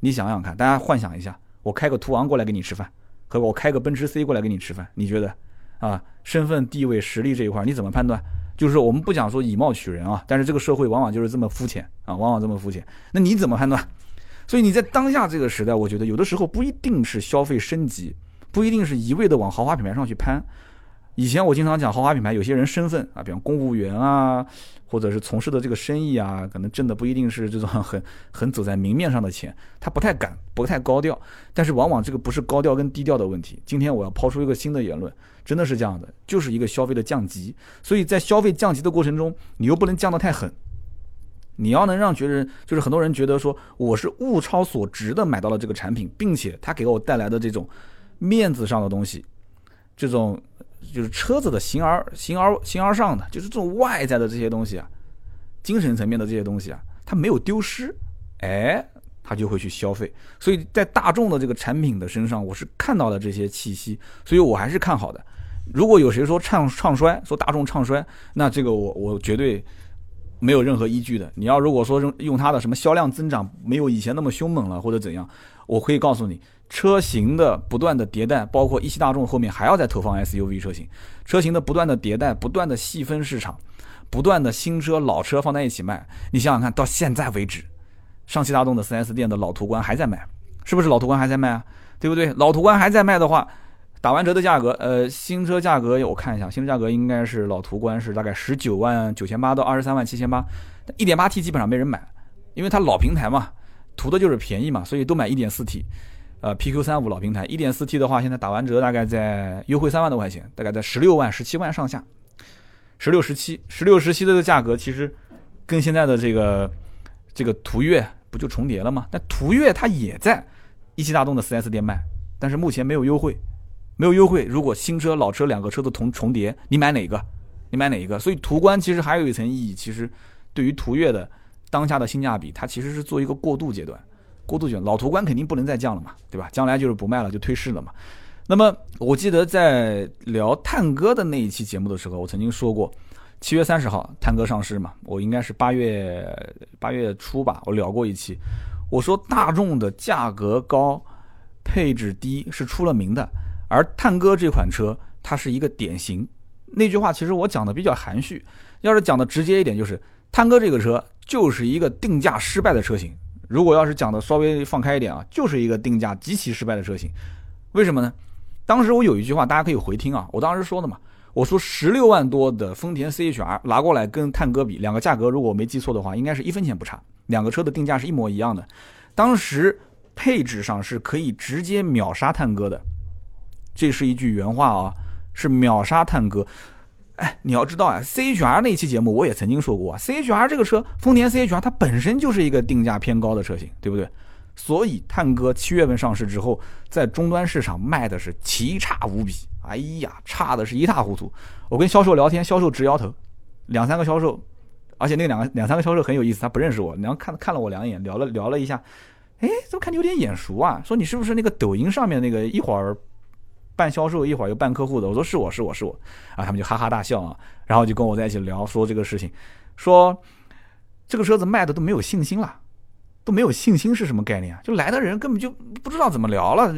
你想想看，大家幻想一下，我开个途昂过来给你吃饭，和我开个奔驰 C 过来给你吃饭，你觉得啊，身份地位实力这一块你怎么判断？就是我们不讲说以貌取人啊，但是这个社会往往就是这么肤浅啊，往往这么肤浅。那你怎么判断？所以你在当下这个时代，我觉得有的时候不一定是消费升级，不一定是一味的往豪华品牌上去攀。以前我经常讲豪华品牌，有些人身份啊，比方公务员啊，或者是从事的这个生意啊，可能挣的不一定是这种很很走在明面上的钱，他不太敢，不太高调。但是往往这个不是高调跟低调的问题。今天我要抛出一个新的言论。真的是这样的，就是一个消费的降级，所以在消费降级的过程中，你又不能降得太狠，你要能让觉得，就是很多人觉得说我是物超所值的买到了这个产品，并且它给我带来的这种面子上的东西，这种就是车子的形而形而形而上的，就是这种外在的这些东西啊，精神层面的这些东西啊，它没有丢失，哎。他就会去消费，所以在大众的这个产品的身上，我是看到了这些气息，所以我还是看好的。如果有谁说唱唱衰，说大众唱衰，那这个我我绝对没有任何依据的。你要如果说用用它的什么销量增长没有以前那么凶猛了，或者怎样，我可以告诉你，车型的不断的迭代，包括一汽大众后面还要再投放 SUV 车型，车型的不断的迭代，不断的细分市场，不断的新车老车放在一起卖，你想想看到现在为止。上汽大众的 4S 店的老途观还在卖，是不是老途观还在卖啊？对不对？老途观还在卖的话，打完折的价格，呃，新车价格我看一下，新车价格应该是老途观是大概十九万九千八到二十三万七千八，一点八 T 基本上没人买，因为它老平台嘛，图的就是便宜嘛，所以都买一点四 T，呃，PQ 三五老平台，一点四 T 的话，现在打完折大概在优惠三万多块钱，大概在十六万十七万上下，十六十七，十六十七的价格其实跟现在的这个这个途岳。不就重叠了吗？那途岳它也在一汽大众的 4S 店卖，但是目前没有优惠，没有优惠。如果新车、老车两个车的同重叠，你买哪个？你买哪一个？所以途观其实还有一层意义，其实对于途岳的当下的性价比，它其实是做一个过渡阶段，过渡阶段。老途观肯定不能再降了嘛，对吧？将来就是不卖了，就退市了嘛。那么我记得在聊探戈的那一期节目的时候，我曾经说过。七月三十号，探戈上市嘛，我应该是八月八月初吧，我聊过一期，我说大众的价格高，配置低是出了名的，而探歌这款车它是一个典型。那句话其实我讲的比较含蓄，要是讲的直接一点，就是探歌这个车就是一个定价失败的车型。如果要是讲的稍微放开一点啊，就是一个定价极其失败的车型。为什么呢？当时我有一句话，大家可以回听啊，我当时说的嘛，我说十六万多的丰田 CHR 拿过来跟探戈比，两个价格如果我没记错的话，应该是一分钱不差，两个车的定价是一模一样的。当时配置上是可以直接秒杀探戈的，这是一句原话啊。是秒杀探戈，哎，你要知道啊，CHR 那期节目我也曾经说过啊，CHR 这个车，丰田 CHR 它本身就是一个定价偏高的车型，对不对？所以探歌七月份上市之后，在终端市场卖的是奇差无比，哎呀，差的是一塌糊涂。我跟销售聊天，销售直摇头，两三个销售，而且那两个两三个销售很有意思，他不认识我，然后看看了我两眼，聊了聊了一下，哎，怎么看你有点眼熟啊？说你是不是那个抖音上面那个一会儿。办销售一会儿又办客户的，我说是我是我是我，啊，他们就哈哈大笑啊，然后就跟我在一起聊说这个事情，说这个车子卖的都没有信心了，都没有信心是什么概念啊？就来的人根本就不知道怎么聊了，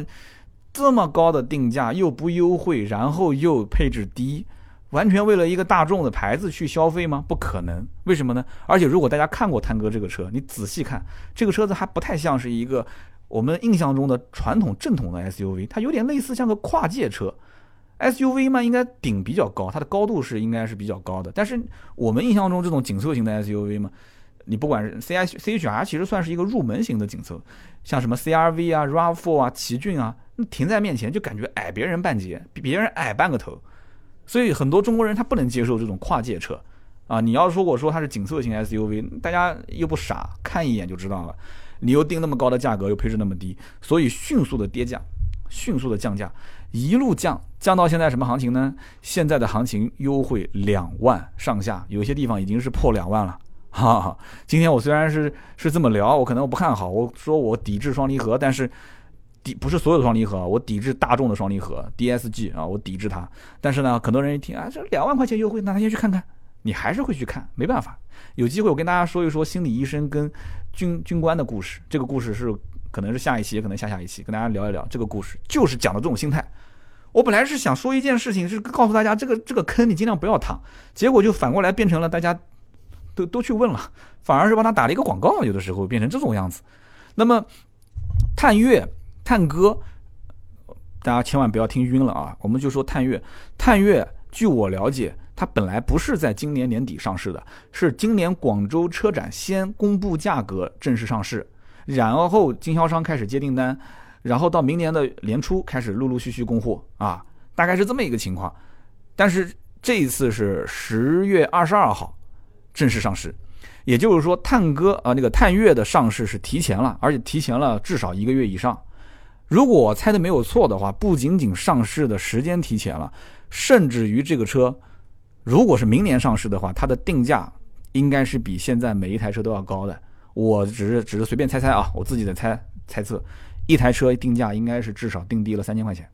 这么高的定价又不优惠，然后又配置低，完全为了一个大众的牌子去消费吗？不可能，为什么呢？而且如果大家看过探戈这个车，你仔细看这个车子还不太像是一个。我们印象中的传统正统的 SUV，它有点类似像个跨界车，SUV 嘛，应该顶比较高，它的高度是应该是比较高的。但是我们印象中这种紧凑型的 SUV 嘛，你不管是 C I C H R，其实算是一个入门型的紧凑，像什么 C R V 啊、RAV4 啊、奇骏啊，停在面前就感觉矮别人半截，比别人矮半个头。所以很多中国人他不能接受这种跨界车啊。你要说我说它是紧凑型 SUV，大家又不傻，看一眼就知道了。你又定那么高的价格，又配置那么低，所以迅速的跌价，迅速的降价，一路降，降到现在什么行情呢？现在的行情优惠两万上下，有些地方已经是破两万了。哈哈，今天我虽然是是这么聊，我可能我不看好，我说我抵制双离合，但是抵不是所有的双离合，我抵制大众的双离合 DSG 啊，我抵制它。但是呢，很多人一听啊，这两万块钱优惠，那他先去看看。你还是会去看，没办法。有机会我跟大家说一说心理医生跟军军官的故事。这个故事是可能是下一期，也可能下下一期，跟大家聊一聊这个故事，就是讲的这种心态。我本来是想说一件事情，是告诉大家这个这个坑你尽量不要趟，结果就反过来变成了大家都都去问了，反而是帮他打了一个广告。有的时候变成这种样子。那么探月、探歌，大家千万不要听晕了啊！我们就说探月，探月，据我了解。它本来不是在今年年底上市的，是今年广州车展先公布价格正式上市，然后经销商开始接订单，然后到明年的年初开始陆陆续续供货啊，大概是这么一个情况。但是这一次是十月二十二号正式上市，也就是说探歌啊那个探岳的上市是提前了，而且提前了至少一个月以上。如果我猜的没有错的话，不仅仅上市的时间提前了，甚至于这个车。如果是明年上市的话，它的定价应该是比现在每一台车都要高的。我只是只是随便猜猜啊，我自己的猜猜测，一台车定价应该是至少定低了三千块钱，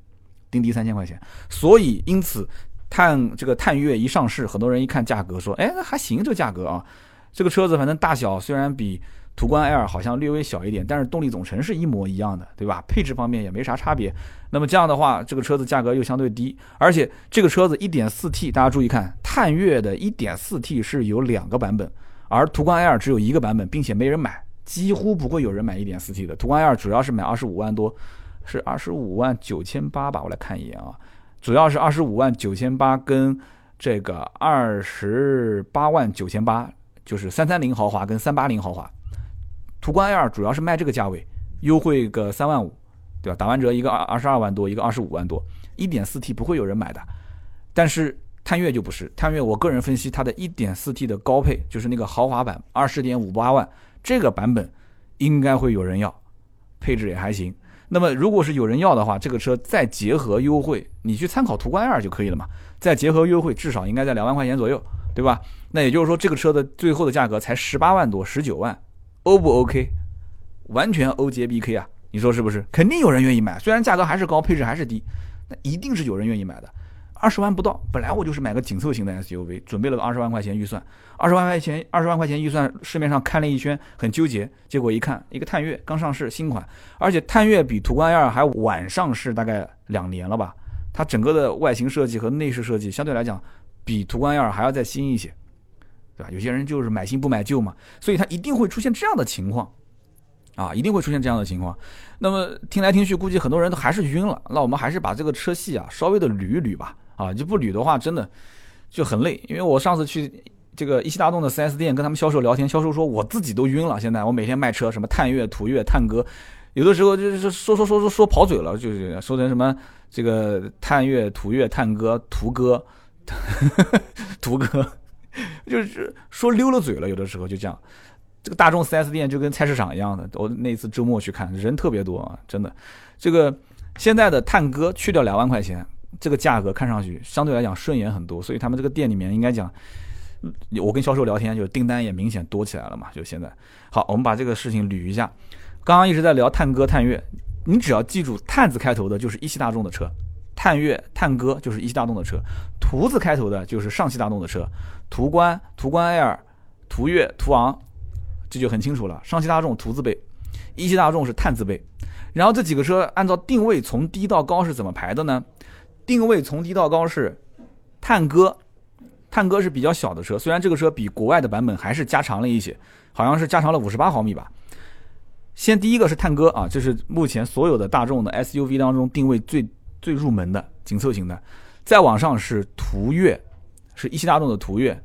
定低三千块钱。所以因此，探这个探岳一上市，很多人一看价格说，哎，那还行，这个价格啊，这个车子反正大小虽然比。途观 L 好像略微小一点，但是动力总成是一模一样的，对吧？配置方面也没啥差别。那么这样的话，这个车子价格又相对低，而且这个车子 1.4T，大家注意看，探岳的 1.4T 是有两个版本，而途观 L 只有一个版本，并且没人买，几乎不会有人买 1.4T 的。途观 L 主要是买25万多，是25万九千八吧？我来看一眼啊，主要是25万九千八跟这个28万九千八，就是330豪华跟380豪华。途观 L 主要是卖这个价位，优惠个三万五，对吧？打完折一个二二十二万多，一个二十五万多，一点四 T 不会有人买的。但是探岳就不是，探岳我个人分析它的一点四 T 的高配，就是那个豪华版，二十点五八万这个版本应该会有人要，配置也还行。那么如果是有人要的话，这个车再结合优惠，你去参考途观 L 就可以了嘛。再结合优惠，至少应该在两万块钱左右，对吧？那也就是说，这个车的最后的价格才十八万多，十九万。O 不 OK？完全 O 杰 B K 啊！你说是不是？肯定有人愿意买，虽然价格还是高，配置还是低，那一定是有人愿意买的。二十万不到，本来我就是买个紧凑型的 SUV，准备了个二十万块钱预算，二十万块钱二十万块钱预算，市面上看了一圈，很纠结，结果一看，一个探岳刚上市新款，而且探岳比途观 L 还晚上市大概两年了吧，它整个的外形设计和内饰设计相对来讲比途观 L 还要再新一些，对吧？有些人就是买新不买旧嘛，所以他一定会出现这样的情况。啊，一定会出现这样的情况。那么听来听去，估计很多人都还是晕了。那我们还是把这个车系啊稍微的捋一捋吧。啊，就不捋的话，真的就很累。因为我上次去这个一汽大众的 4S 店跟他们销售聊天，销售说我自己都晕了。现在我每天卖车，什么探岳、途岳、探歌，有的时候就是说说说说说跑嘴了，就是说成什么这个探岳、途岳、探歌、途歌、途歌，就是说溜了嘴了。有的时候就这样。这个大众 4S 店就跟菜市场一样的，我那次周末去看，人特别多啊，真的。这个现在的探歌去掉两万块钱，这个价格看上去相对来讲顺眼很多，所以他们这个店里面应该讲，我跟销售聊天，就是订单也明显多起来了嘛。就现在，好，我们把这个事情捋一下。刚刚一直在聊探歌、探岳，你只要记住“探”字开头的就是一汽大众的车，探岳、探歌就是一汽大众的车，途字开头的就是上汽大众的车，途观、途观 L、途岳、途昂。这就很清楚了，上汽大众途字辈，一汽大众是探字辈，然后这几个车按照定位从低到高是怎么排的呢？定位从低到高是探歌，探歌是比较小的车，虽然这个车比国外的版本还是加长了一些，好像是加长了五十八毫米吧。先第一个是探歌啊，这是目前所有的大众的 SUV 当中定位最最入门的紧凑型的，再往上是途岳，是一汽大众的途岳。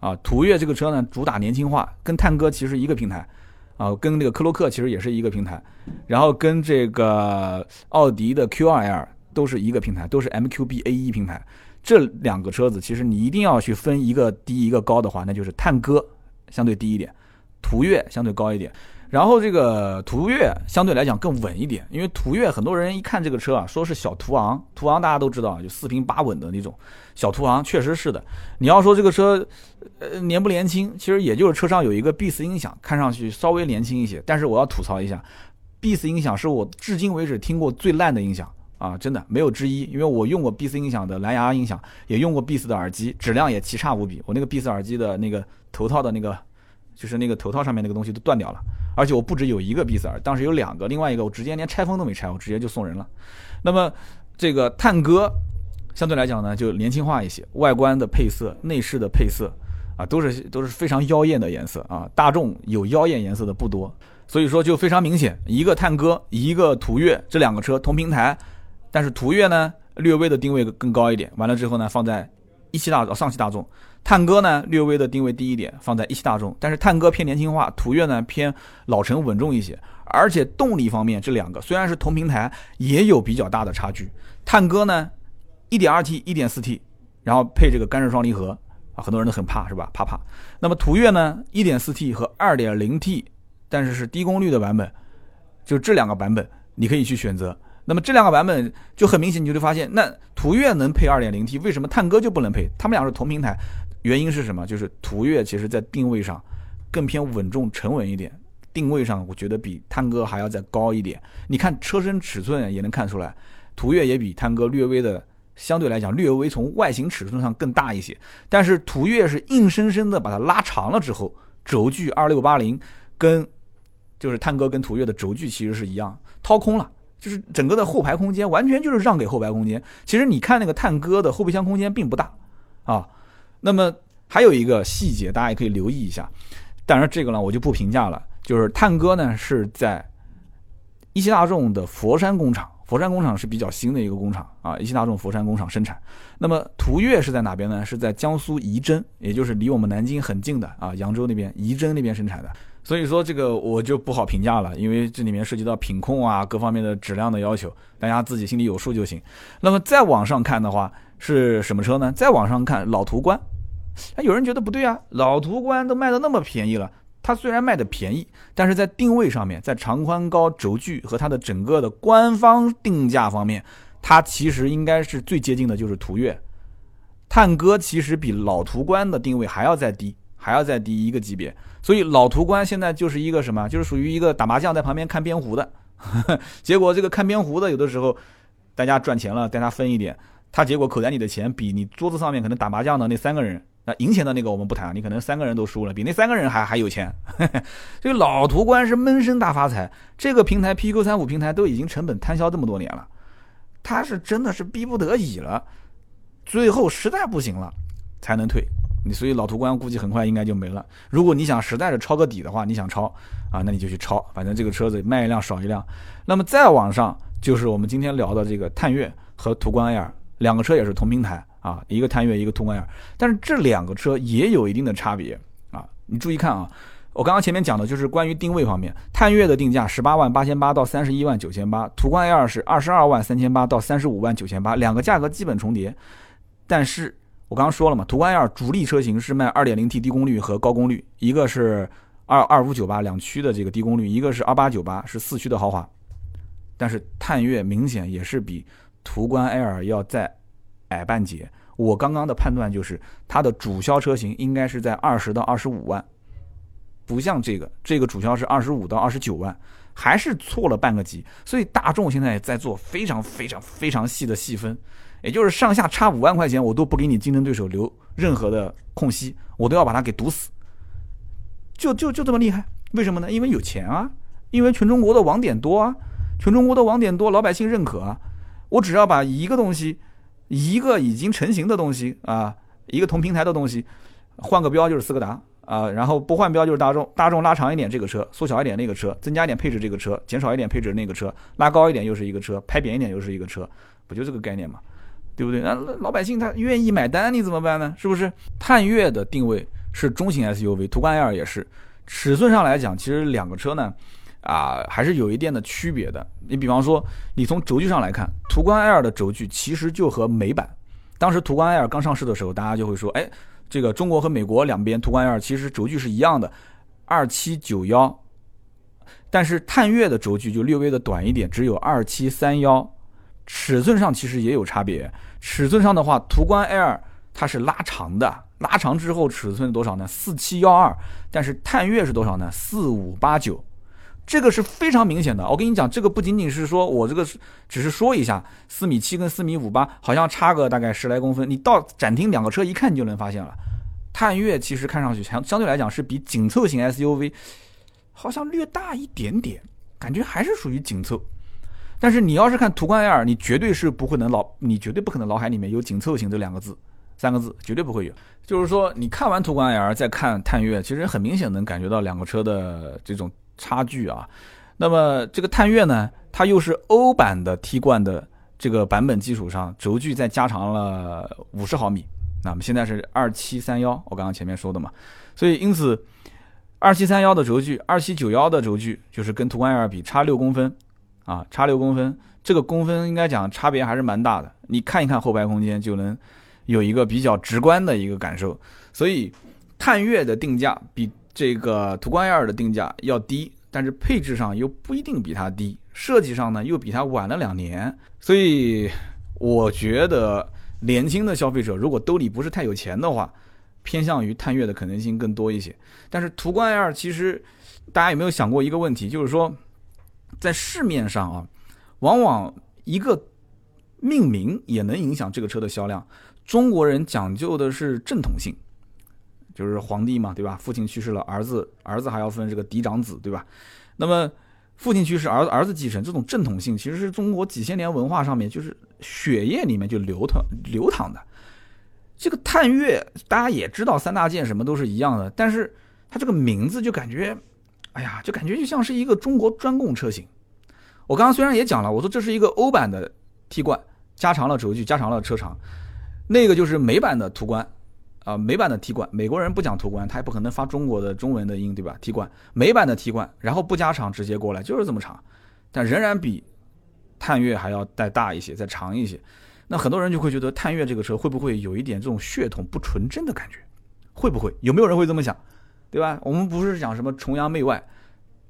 啊，途岳这个车呢，主打年轻化，跟探歌其实一个平台，啊，跟那个科洛克其实也是一个平台，然后跟这个奥迪的 Q2L 都是一个平台，都是 MQB A1 平台。这两个车子其实你一定要去分一个低一个高的话，那就是探歌相对低一点，途岳相对高一点。然后这个途岳相对来讲更稳一点，因为途岳很多人一看这个车啊，说是小途昂，途昂大家都知道，就四平八稳的那种小途昂，确实是的。你要说这个车，呃，年不年轻，其实也就是车上有一个 B 四音响，看上去稍微年轻一些。但是我要吐槽一下，B 四音响是我至今为止听过最烂的音响啊，真的没有之一。因为我用过 B 四音响的蓝牙音响，也用过 B 四的耳机，质量也奇差无比。我那个 B 四耳机的那个头套的那个，就是那个头套上面那个东西都断掉了。而且我不止有一个 B 四耳，当时有两个，另外一个我直接连拆封都没拆，我直接就送人了。那么这个探歌相对来讲呢，就年轻化一些，外观的配色、内饰的配色啊，都是都是非常妖艳的颜色啊。大众有妖艳颜色的不多，所以说就非常明显，一个探歌，一个途岳，这两个车同平台，但是途岳呢略微的定位更高一点，完了之后呢放在一汽大上汽大众。探歌呢，略微的定位低一点，放在一汽大众，但是探歌偏年轻化，途岳呢偏老成稳重一些，而且动力方面，这两个虽然是同平台，也有比较大的差距。探歌呢，1.2T、1.4T，然后配这个干式双离合啊，很多人都很怕是吧？怕怕。那么途岳呢，1.4T 和 2.0T，但是是低功率的版本，就这两个版本你可以去选择。那么这两个版本就很明显，你就会发现，那途岳能配 2.0T，为什么探歌就不能配？他们俩是同平台。原因是什么？就是途岳其实在定位上更偏稳重沉稳一点，定位上我觉得比探戈还要再高一点。你看车身尺寸也能看出来，途岳也比探戈略微的相对来讲略微从外形尺寸上更大一些。但是途岳是硬生生的把它拉长了之后，轴距二六八零跟就是探戈跟途岳的轴距其实是一样，掏空了，就是整个的后排空间完全就是让给后排空间。其实你看那个探戈的后备箱空间并不大啊。那么还有一个细节，大家也可以留意一下。当然，这个呢我就不评价了。就是探歌呢是在一汽大众的佛山工厂，佛山工厂是比较新的一个工厂啊，一汽大众佛山工厂生产。那么途岳是在哪边呢？是在江苏仪征，也就是离我们南京很近的啊，扬州那边仪征那边生产的。所以说这个我就不好评价了，因为这里面涉及到品控啊各方面的质量的要求，大家自己心里有数就行。那么再往上看的话。是什么车呢？再往上看，老途观，哎，有人觉得不对啊，老途观都卖的那么便宜了，它虽然卖的便宜，但是在定位上面，在长宽高轴距和它的整个的官方定价方面，它其实应该是最接近的，就是途岳。探歌其实比老途观的定位还要再低，还要再低一个级别，所以老途观现在就是一个什么，就是属于一个打麻将在旁边看边胡的，结果这个看边胡的有的时候，大家赚钱了，带他分一点。他结果口袋里的钱比你桌子上面可能打麻将的那三个人，那赢钱的那个我们不谈，你可能三个人都输了，比那三个人还还有钱。这个老途观是闷声大发财，这个平台 PQ 三五平台都已经成本摊销这么多年了，他是真的是逼不得已了，最后实在不行了才能退。你所以老途观估计很快应该就没了。如果你想实在是抄个底的话，你想抄啊，那你就去抄，反正这个车子卖一辆少一辆。那么再往上就是我们今天聊的这个探岳和途观 L。两个车也是同平台啊，一个探岳，一个途观 L，但是这两个车也有一定的差别啊。你注意看啊，我刚刚前面讲的就是关于定位方面，探岳的定价十八万八千八到三十一万九千八，途观 L 是二十二万三千八到三十五万九千八，两个价格基本重叠。但是我刚刚说了嘛，途观 L 主力车型是卖二点零 T 低功率和高功率，一个是二二五九八两驱的这个低功率，一个是二八九八是四驱的豪华。但是探岳明显也是比。途观 L 要再矮半截，我刚刚的判断就是它的主销车型应该是在二十到二十五万，不像这个，这个主销是二十五到二十九万，还是错了半个级。所以大众现在在做非常非常非常细的细分，也就是上下差五万块钱，我都不给你竞争对手留任何的空隙，我都要把它给堵死。就就就这么厉害，为什么呢？因为有钱啊，因为全中国的网点多啊，全中国的网点多，老百姓认可啊。我只要把一个东西，一个已经成型的东西啊，一个同平台的东西，换个标就是斯柯达啊，然后不换标就是大众。大众拉长一点这个车，缩小一点那个车，增加一点配置这个车，减少一点配置那个车，拉高一点又是一个车，拍扁一点又是一个车，不就这个概念嘛？对不对？那老百姓他愿意买单，你怎么办呢？是不是？探岳的定位是中型 SUV，途观 L 也是。尺寸上来讲，其实两个车呢。啊，还是有一定的区别的。你比方说，你从轴距上来看，途观 L 的轴距其实就和美版，当时途观 L 刚上市的时候，大家就会说，哎，这个中国和美国两边途观 L 其实轴距是一样的，二七九幺。但是探岳的轴距就略微的短一点，只有二七三幺。尺寸上其实也有差别。尺寸上的话，途观 L 它是拉长的，拉长之后尺寸多少呢？四七幺二。但是探岳是多少呢？四五八九。这个是非常明显的，我跟你讲，这个不仅仅是说我这个只是说一下，四米七跟四米五八好像差个大概十来公分，你到展厅两个车一看你就能发现了。探岳其实看上去相相对来讲是比紧凑型 SUV 好像略大一点点，感觉还是属于紧凑。但是你要是看途观 L，你绝对是不会能脑，你绝对不可能脑海里面有紧凑型这两个字、三个字，绝对不会有。就是说你看完途观 L 再看探岳，其实很明显能感觉到两个车的这种。差距啊，那么这个探岳呢，它又是欧版的 T 冠的这个版本基础上，轴距再加长了五十毫米。那么现在是二七三幺，我刚刚前面说的嘛，所以因此二七三幺的轴距，二七九幺的轴距就是跟途观 L 比差六公分啊，差六公分，这个公分应该讲差别还是蛮大的。你看一看后排空间，就能有一个比较直观的一个感受。所以探岳的定价比。这个途观 L 的定价要低，但是配置上又不一定比它低，设计上呢又比它晚了两年，所以我觉得年轻的消费者如果兜里不是太有钱的话，偏向于探岳的可能性更多一些。但是途观 L 其实大家有没有想过一个问题，就是说在市面上啊，往往一个命名也能影响这个车的销量。中国人讲究的是正统性。就是皇帝嘛，对吧？父亲去世了，儿子儿子还要分这个嫡长子，对吧？那么父亲去世，儿子儿子继承，这种正统性其实是中国几千年文化上面就是血液里面就流淌流淌的。这个探岳大家也知道，三大件什么都是一样的，但是它这个名字就感觉，哎呀，就感觉就像是一个中国专供车型。我刚刚虽然也讲了，我说这是一个欧版的 T 冠，加长了轴距，加长了车长，那个就是美版的途观。啊，美版的 T 冠，美国人不讲途观，他也不可能发中国的中文的音，对吧？T 冠，美版的 T 冠，然后不加长直接过来，就是这么长，但仍然比探岳还要再大一些，再长一些。那很多人就会觉得探岳这个车会不会有一点这种血统不纯正的感觉？会不会？有没有人会这么想？对吧？我们不是讲什么崇洋媚外，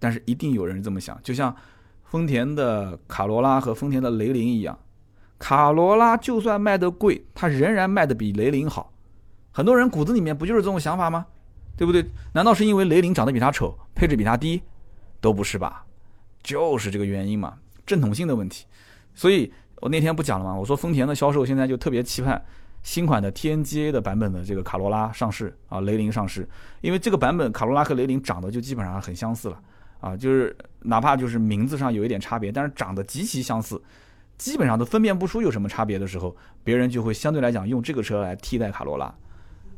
但是一定有人这么想。就像丰田的卡罗拉和丰田的雷凌一样，卡罗拉就算卖的贵，它仍然卖的比雷凌好。很多人骨子里面不就是这种想法吗？对不对？难道是因为雷凌长得比他丑，配置比他低？都不是吧？就是这个原因嘛，正统性的问题。所以我那天不讲了吗？我说丰田的销售现在就特别期盼新款的 TNGA 的版本的这个卡罗拉上市啊，雷凌上市，因为这个版本卡罗拉和雷凌长得就基本上很相似了啊，就是哪怕就是名字上有一点差别，但是长得极其相似，基本上都分辨不出有什么差别的时候，别人就会相对来讲用这个车来替代卡罗拉。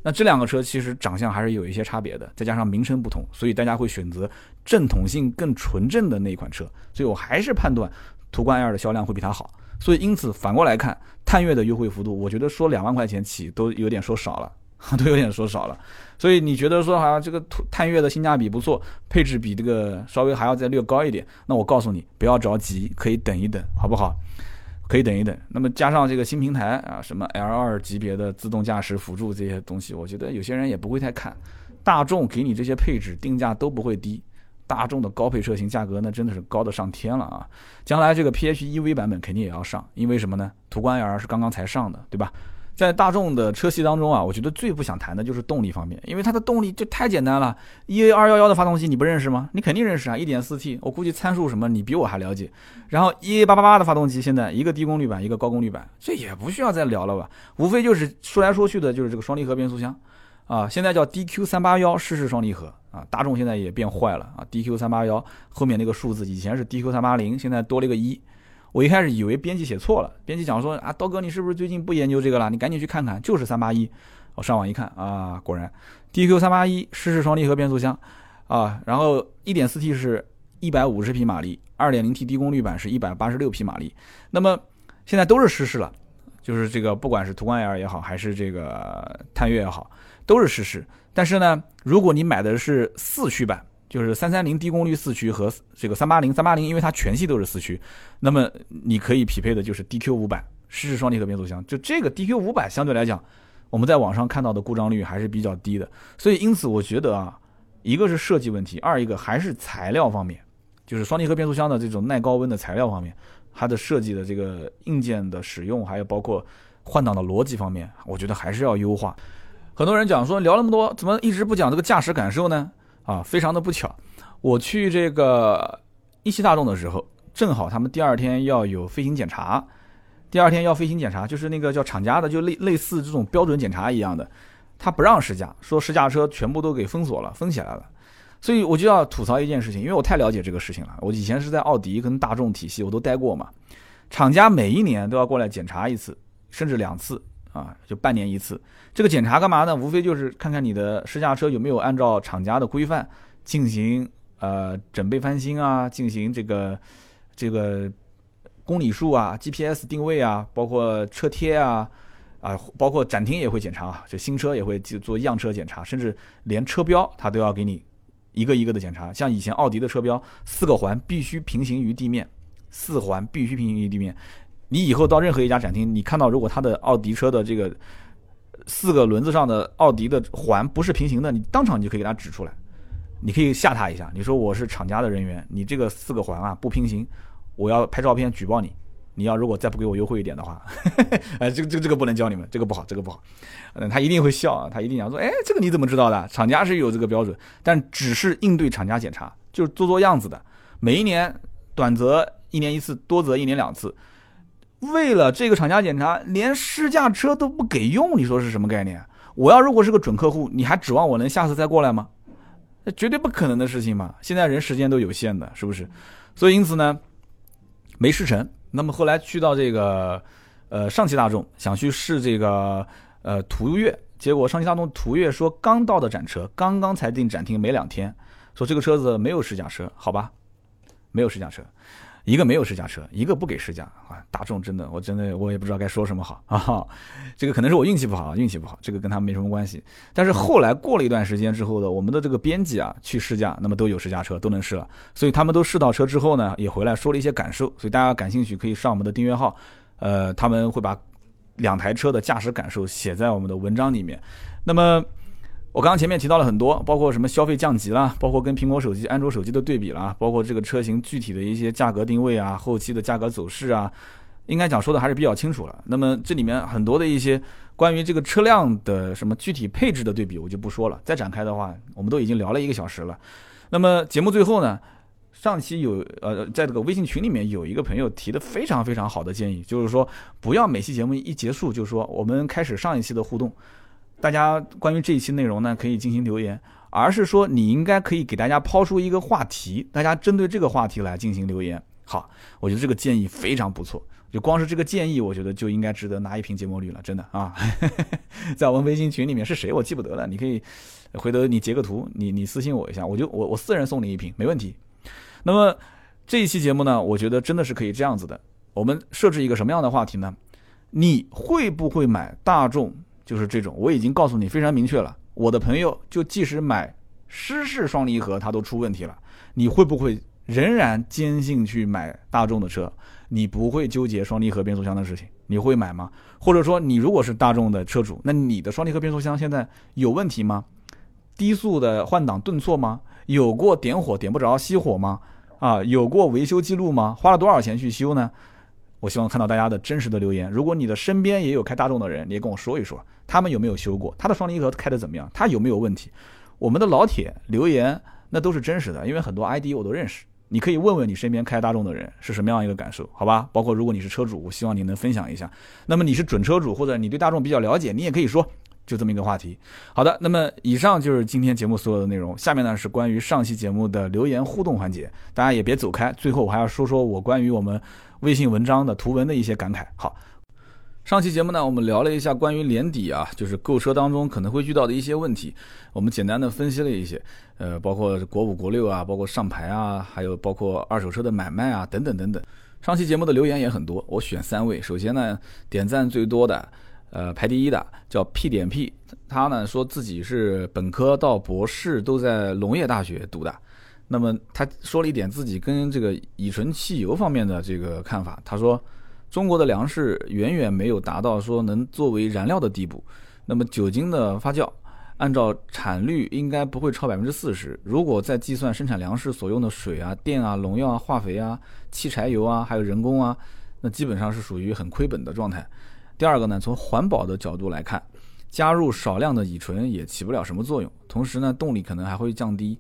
那这两个车其实长相还是有一些差别的，再加上名称不同，所以大家会选择正统性更纯正的那一款车。所以我还是判断途观 L 的销量会比它好。所以因此反过来看，探岳的优惠幅度，我觉得说两万块钱起都有点说少了，都有点说少了。所以你觉得说好像这个探岳的性价比不错，配置比这个稍微还要再略高一点，那我告诉你不要着急，可以等一等，好不好？可以等一等。那么加上这个新平台啊，什么 L 二级别的自动驾驶辅助这些东西，我觉得有些人也不会太看。大众给你这些配置定价都不会低，大众的高配车型价格那真的是高的上天了啊！将来这个 PHEV 版本肯定也要上，因为什么呢？途观 L 是刚刚才上的，对吧？在大众的车系当中啊，我觉得最不想谈的就是动力方面，因为它的动力就太简单了。EA 二幺幺的发动机你不认识吗？你肯定认识啊，一点四 T，我估计参数什么你比我还了解。然后 EA 八八八的发动机现在一个低功率版，一个高功率版，这也不需要再聊了吧？无非就是说来说去的就是这个双离合变速箱啊，现在叫 DQ 三八幺湿式双离合啊，大众现在也变坏了啊，DQ 三八幺后面那个数字以前是 DQ 三八零，现在多了一个一。我一开始以为编辑写错了，编辑讲说啊，刀哥你是不是最近不研究这个了？你赶紧去看看，就是三八一。我上网一看啊，果然，DQ 三八一湿式双离合变速箱啊，然后一点四 T 是一百五十匹马力，二点零 T 低功率版是一百八十六匹马力。那么现在都是湿式了，就是这个不管是途观 L 也好，还是这个探岳也好，都是湿式。但是呢，如果你买的是四驱版。就是三三零低功率四驱和这个三八零三八零，因为它全系都是四驱，那么你可以匹配的就是 DQ 五百湿式双离合变速箱。就这个 DQ 五百相对来讲，我们在网上看到的故障率还是比较低的。所以因此我觉得啊，一个是设计问题，二一个还是材料方面，就是双离合变速箱的这种耐高温的材料方面，它的设计的这个硬件的使用，还有包括换挡的逻辑方面，我觉得还是要优化。很多人讲说聊那么多，怎么一直不讲这个驾驶感受呢？啊，非常的不巧，我去这个一汽大众的时候，正好他们第二天要有飞行检查，第二天要飞行检查，就是那个叫厂家的，就类类似这种标准检查一样的，他不让试驾，说试驾车全部都给封锁了，封起来了，所以我就要吐槽一件事情，因为我太了解这个事情了，我以前是在奥迪跟大众体系我都待过嘛，厂家每一年都要过来检查一次，甚至两次。啊，就半年一次，这个检查干嘛呢？无非就是看看你的试驾车有没有按照厂家的规范进行呃整备翻新啊，进行这个这个公里数啊、GPS 定位啊，包括车贴啊啊，包括展厅也会检查啊，就新车也会做样车检查，甚至连车标它都要给你一个一个的检查。像以前奥迪的车标，四个环必须平行于地面，四环必须平行于地面。你以后到任何一家展厅，你看到如果他的奥迪车的这个四个轮子上的奥迪的环不是平行的，你当场你就可以给他指出来，你可以吓他一下。你说我是厂家的人员，你这个四个环啊不平行，我要拍照片举报你。你要如果再不给我优惠一点的话，哎，这个这个这个不能教你们，这个不好，这个不好。嗯，他一定会笑啊，他一定想说，哎，这个你怎么知道的？厂家是有这个标准，但只是应对厂家检查，就是做做样子的。每一年短则一年一次，多则一年两次。为了这个厂家检查，连试驾车都不给用，你说是什么概念？我要如果是个准客户，你还指望我能下次再过来吗？那绝对不可能的事情嘛！现在人时间都有限的，是不是？所以因此呢，没试成。那么后来去到这个呃上汽大众，想去试这个呃途岳，结果上汽大众途岳说刚到的展车，刚刚才进展厅没两天，说这个车子没有试驾车，好吧，没有试驾车。一个没有试驾车，一个不给试驾啊！大众真的，我真的我也不知道该说什么好 啊！这个可能是我运气不好，运气不好，这个跟他们没什么关系。但是后来过了一段时间之后的，我们的这个编辑啊去试驾，那么都有试驾车，都能试了。所以他们都试到车之后呢，也回来说了一些感受。所以大家感兴趣可以上我们的订阅号，呃，他们会把两台车的驾驶感受写在我们的文章里面。那么。我刚刚前面提到了很多，包括什么消费降级啦，包括跟苹果手机、安卓手机的对比啦，包括这个车型具体的一些价格定位啊，后期的价格走势啊，应该讲说的还是比较清楚了。那么这里面很多的一些关于这个车辆的什么具体配置的对比，我就不说了。再展开的话，我们都已经聊了一个小时了。那么节目最后呢，上期有呃，在这个微信群里面有一个朋友提的非常非常好的建议，就是说不要每期节目一结束就说我们开始上一期的互动，大家关于这一期内容呢可以进行留言，而是说你应该可以给大家抛出一个话题，大家针对这个话题来进行留言。好，我觉得这个建议非常不错，就光是这个建议，我觉得就应该值得拿一瓶芥末绿了，真的啊，在我们微信群里面是谁我记不得了，你可以回头你截个图，你你私信我一下，我就我我私人送你一瓶，没问题。那么这一期节目呢，我觉得真的是可以这样子的。我们设置一个什么样的话题呢？你会不会买大众？就是这种，我已经告诉你非常明确了。我的朋友就即使买湿式双离合，它都出问题了。你会不会仍然坚信去买大众的车？你不会纠结双离合变速箱的事情？你会买吗？或者说，你如果是大众的车主，那你的双离合变速箱现在有问题吗？低速的换挡顿挫吗？有过点火点不着熄火吗？啊，有过维修记录吗？花了多少钱去修呢？我希望看到大家的真实的留言。如果你的身边也有开大众的人，你也跟我说一说，他们有没有修过，他的双离合开的怎么样，他有没有问题？我们的老铁留言那都是真实的，因为很多 ID 我都认识，你可以问问你身边开大众的人是什么样一个感受，好吧？包括如果你是车主，我希望你能分享一下。那么你是准车主或者你对大众比较了解，你也可以说。就这么一个话题，好的，那么以上就是今天节目所有的内容。下面呢是关于上期节目的留言互动环节，大家也别走开。最后我还要说说我关于我们微信文章的图文的一些感慨。好，上期节目呢我们聊了一下关于年底啊，就是购车当中可能会遇到的一些问题，我们简单的分析了一些，呃，包括国五、国六啊，包括上牌啊，还有包括二手车的买卖啊，等等等等。上期节目的留言也很多，我选三位。首先呢，点赞最多的。呃，排第一的叫 P 点 P，他呢说自己是本科到博士都在农业大学读的。那么他说了一点自己跟这个乙醇汽油方面的这个看法。他说，中国的粮食远远没有达到说能作为燃料的地步。那么酒精的发酵，按照产率应该不会超百分之四十。如果再计算生产粮食所用的水啊、电啊、农药啊、化肥啊、汽柴油啊，还有人工啊，那基本上是属于很亏本的状态。第二个呢，从环保的角度来看，加入少量的乙醇也起不了什么作用。同时呢，动力可能还会降低。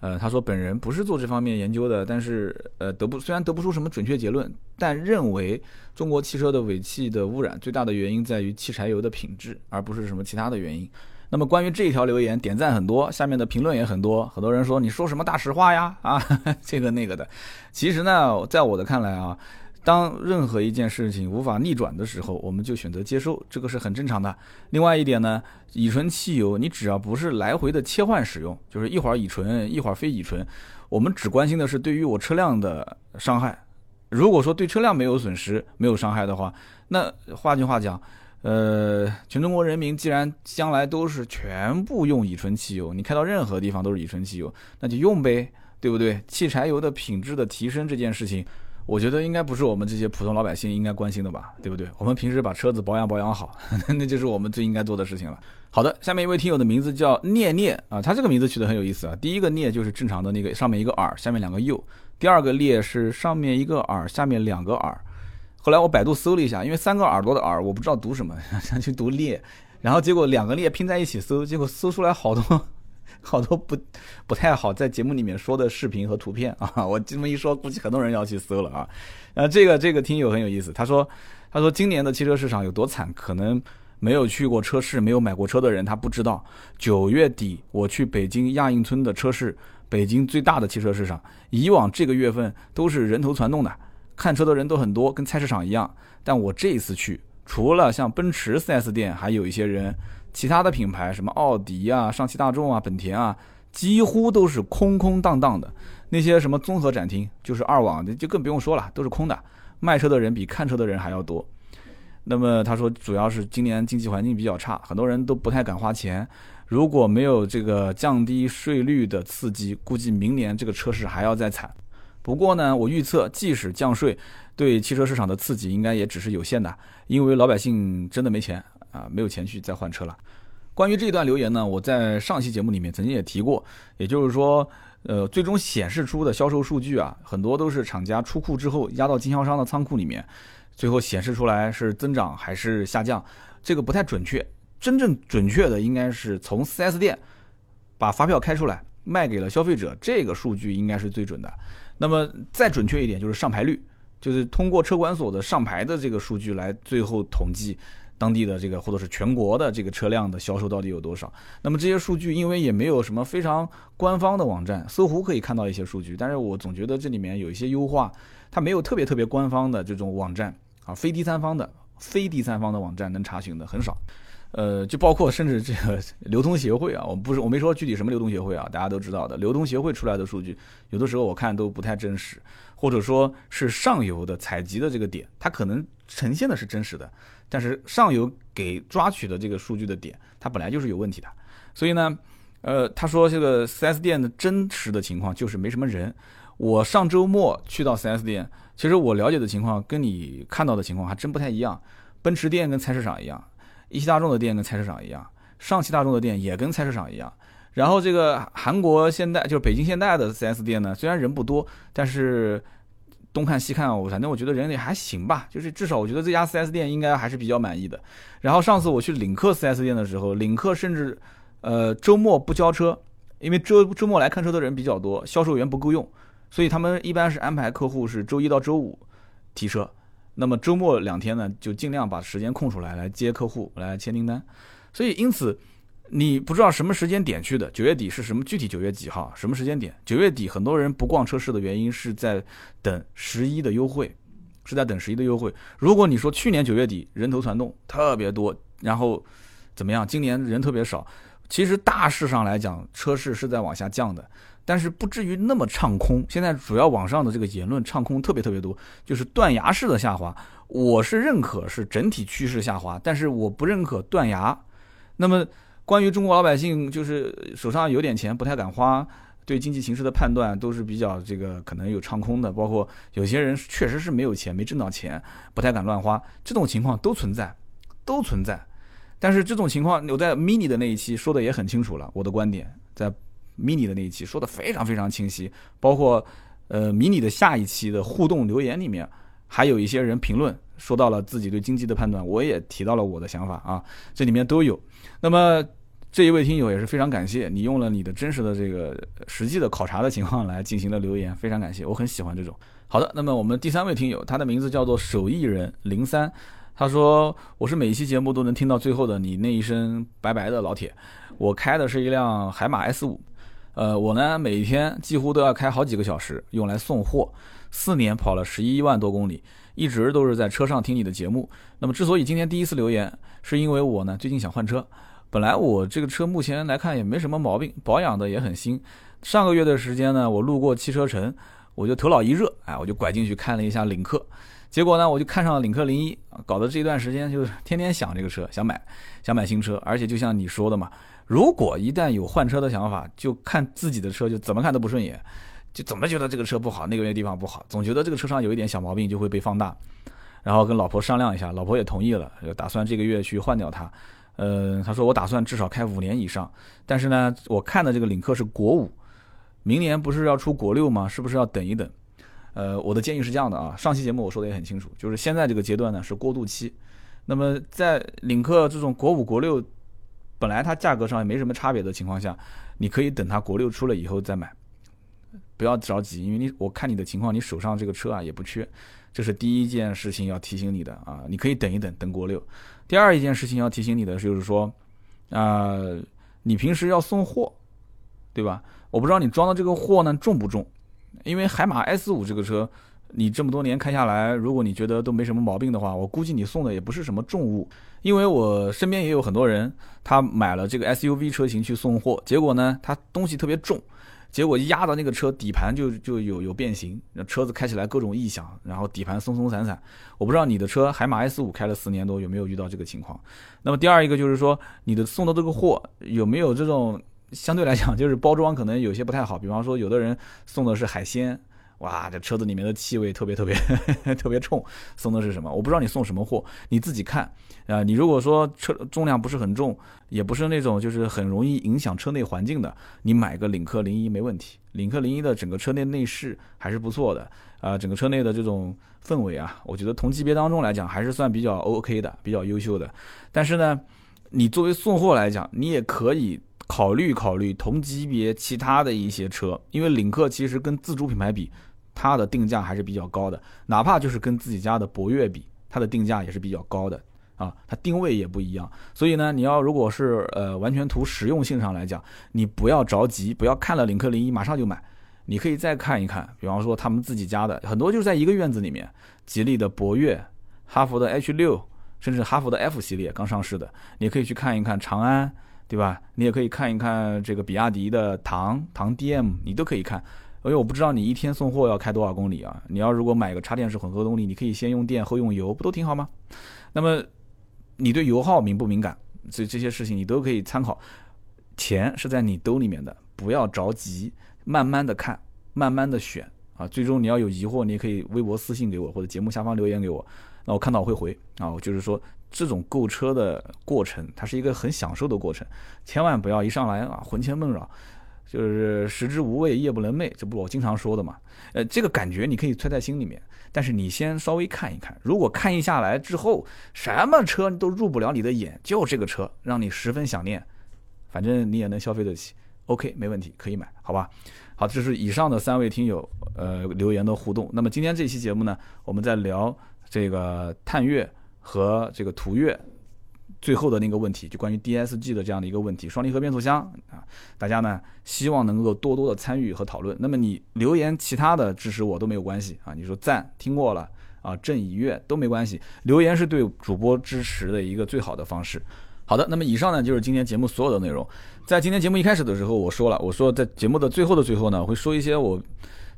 呃，他说本人不是做这方面研究的，但是呃得不虽然得不出什么准确结论，但认为中国汽车的尾气的污染最大的原因在于汽柴油的品质，而不是什么其他的原因。那么关于这一条留言，点赞很多，下面的评论也很多，很多人说你说什么大实话呀？啊，这个那个的。其实呢，在我的看来啊。当任何一件事情无法逆转的时候，我们就选择接受，这个是很正常的。另外一点呢，乙醇汽油，你只要不是来回的切换使用，就是一会儿乙醇，一会儿非乙醇，我们只关心的是对于我车辆的伤害。如果说对车辆没有损失、没有伤害的话，那换句话讲，呃，全中国人民既然将来都是全部用乙醇汽油，你开到任何地方都是乙醇汽油，那就用呗，对不对？汽柴油的品质的提升这件事情。我觉得应该不是我们这些普通老百姓应该关心的吧，对不对？我们平时把车子保养保养好，那就是我们最应该做的事情了。好的，下面一位听友的名字叫念念啊，他这个名字取得很有意思啊。第一个念就是正常的那个上面一个耳，下面两个右；第二个列是上面一个耳，下面两个耳。后来我百度搜了一下，因为三个耳朵的耳我不知道读什么，想去读列，然后结果两个列拼在一起搜，结果搜出来好多。好多不不太好在节目里面说的视频和图片 啊，我这么一说，估计很多人要去搜了啊。啊，这个这个听友很有意思，他说他说今年的汽车市场有多惨，可能没有去过车市、没有买过车的人他不知道。九月底我去北京亚运村的车市，北京最大的汽车市场，以往这个月份都是人头攒动的，看车的人都很多，跟菜市场一样。但我这一次去，除了像奔驰 4S 店，还有一些人。其他的品牌，什么奥迪啊、上汽大众啊、本田啊，几乎都是空空荡荡的。那些什么综合展厅，就是二网，就更不用说了，都是空的。卖车的人比看车的人还要多。那么他说，主要是今年经济环境比较差，很多人都不太敢花钱。如果没有这个降低税率的刺激，估计明年这个车市还要再惨。不过呢，我预测，即使降税，对汽车市场的刺激应该也只是有限的，因为老百姓真的没钱。啊，没有钱去再换车了。关于这段留言呢，我在上期节目里面曾经也提过，也就是说，呃，最终显示出的销售数据啊，很多都是厂家出库之后压到经销商的仓库里面，最后显示出来是增长还是下降，这个不太准确。真正准确的应该是从 4S 店把发票开出来卖给了消费者，这个数据应该是最准的。那么再准确一点，就是上牌率，就是通过车管所的上牌的这个数据来最后统计。当地的这个或者是全国的这个车辆的销售到底有多少？那么这些数据，因为也没有什么非常官方的网站，搜狐可以看到一些数据，但是我总觉得这里面有一些优化，它没有特别特别官方的这种网站啊，非第三方的非第三方的网站能查询的很少。呃，就包括甚至这个流通协会啊，我不是我没说具体什么流通协会啊，大家都知道的，流通协会出来的数据，有的时候我看都不太真实，或者说是上游的采集的这个点，它可能呈现的是真实的。但是上游给抓取的这个数据的点，它本来就是有问题的，所以呢，呃，他说这个 4S 店的真实的情况就是没什么人。我上周末去到 4S 店，其实我了解的情况跟你看到的情况还真不太一样。奔驰店跟菜市场一样，一汽大众的店跟菜市场一样，上汽大众的店也跟菜市场一样。然后这个韩国现代就是北京现代的 4S 店呢，虽然人不多，但是。东看西看，我反正我觉得人也还行吧，就是至少我觉得这家 4S 店应该还是比较满意的。然后上次我去领克 4S 店的时候，领克甚至，呃，周末不交车，因为周周末来看车的人比较多，销售员不够用，所以他们一般是安排客户是周一到周五提车，那么周末两天呢，就尽量把时间空出来来接客户来签订单，所以因此。你不知道什么时间点去的？九月底是什么具体？九月几号？什么时间点？九月底很多人不逛车市的原因是在等十一的优惠，是在等十一的优惠。如果你说去年九月底人头攒动特别多，然后怎么样？今年人特别少，其实大势上来讲，车市是在往下降的，但是不至于那么唱空。现在主要网上的这个言论唱空特别特别多，就是断崖式的下滑。我是认可是整体趋势下滑，但是我不认可断崖。那么。关于中国老百姓，就是手上有点钱不太敢花，对经济形势的判断都是比较这个可能有唱空的，包括有些人确实是没有钱，没挣到钱，不太敢乱花，这种情况都存在，都存在。但是这种情况，我在 mini 的那一期说的也很清楚了，我的观点在 mini 的那一期说的非常非常清晰，包括呃 mini 的下一期的互动留言里面，还有一些人评论说到了自己对经济的判断，我也提到了我的想法啊，这里面都有。那么。这一位听友也是非常感谢你用了你的真实的这个实际的考察的情况来进行的留言，非常感谢，我很喜欢这种。好的，那么我们第三位听友，他的名字叫做手艺人零三，他说我是每一期节目都能听到最后的你那一声拜拜的老铁，我开的是一辆海马 S 五，呃，我呢每天几乎都要开好几个小时用来送货，四年跑了十一万多公里，一直都是在车上听你的节目。那么之所以今天第一次留言，是因为我呢最近想换车。本来我这个车目前来看也没什么毛病，保养的也很新。上个月的时间呢，我路过汽车城，我就头脑一热，哎，我就拐进去看了一下领克。结果呢，我就看上了领克零一，搞得这段时间就天天想这个车，想买，想买新车。而且就像你说的嘛，如果一旦有换车的想法，就看自己的车就怎么看都不顺眼，就怎么觉得这个车不好，那个地方不好，总觉得这个车上有一点小毛病就会被放大。然后跟老婆商量一下，老婆也同意了，就打算这个月去换掉它。呃，他说我打算至少开五年以上，但是呢，我看的这个领克是国五，明年不是要出国六吗？是不是要等一等？呃，我的建议是这样的啊，上期节目我说的也很清楚，就是现在这个阶段呢是过渡期，那么在领克这种国五、国六本来它价格上也没什么差别的情况下，你可以等它国六出了以后再买，不要着急，因为你我看你的情况，你手上这个车啊也不缺，这是第一件事情要提醒你的啊，你可以等一等，等国六。第二一件事情要提醒你的就是说，啊，你平时要送货，对吧？我不知道你装的这个货呢重不重，因为海马 S 五这个车，你这么多年开下来，如果你觉得都没什么毛病的话，我估计你送的也不是什么重物。因为我身边也有很多人，他买了这个 SUV 车型去送货，结果呢，他东西特别重。结果压到那个车底盘就就有有变形，那车子开起来各种异响，然后底盘松松散散。我不知道你的车海马 S 五开了四年多有没有遇到这个情况。那么第二一个就是说，你的送的这个货有没有这种相对来讲就是包装可能有些不太好，比方说有的人送的是海鲜。哇，这车子里面的气味特别特别 特别冲，送的是什么？我不知道你送什么货，你自己看啊。你如果说车重量不是很重，也不是那种就是很容易影响车内环境的，你买个领克零一没问题。领克零一的整个车内内饰还是不错的啊，整个车内的这种氛围啊，我觉得同级别当中来讲还是算比较 OK 的，比较优秀的。但是呢，你作为送货来讲，你也可以考虑考虑同级别其他的一些车，因为领克其实跟自主品牌比。它的定价还是比较高的，哪怕就是跟自己家的博越比，它的定价也是比较高的啊，它定位也不一样。所以呢，你要如果是呃完全图实用性上来讲，你不要着急，不要看了领克零一马上就买，你可以再看一看，比方说他们自己家的很多就是在一个院子里面，吉利的博越、哈弗的 H 六，甚至哈弗的 F 系列刚上市的，你可以去看一看长安。对吧？你也可以看一看这个比亚迪的唐唐 DM，你都可以看。因为我不知道你一天送货要开多少公里啊？你要如果买个插电式混合动力，你可以先用电后用油，不都挺好吗？那么你对油耗敏不敏感？所以这些事情你都可以参考。钱是在你兜里面的，不要着急，慢慢的看，慢慢的选啊。最终你要有疑惑，你也可以微博私信给我，或者节目下方留言给我，那我看到我会回啊。我就是说。这种购车的过程，它是一个很享受的过程，千万不要一上来啊魂牵梦绕，就是食之无味，夜不能寐，这不我经常说的嘛。呃，这个感觉你可以揣在心里面，但是你先稍微看一看，如果看一下来之后，什么车都入不了你的眼，就这个车让你十分想念，反正你也能消费得起，OK，没问题，可以买，好吧？好，这是以上的三位听友呃留言的互动。那么今天这期节目呢，我们在聊这个探岳。和这个途岳最后的那个问题，就关于 DSG 的这样的一个问题，双离合变速箱啊，大家呢希望能够多多的参与和讨论。那么你留言其他的支持我都没有关系啊，你说赞听过了啊，正已阅都没关系，留言是对主播支持的一个最好的方式。好的，那么以上呢就是今天节目所有的内容。在今天节目一开始的时候，我说了，我说在节目的最后的最后呢，会说一些我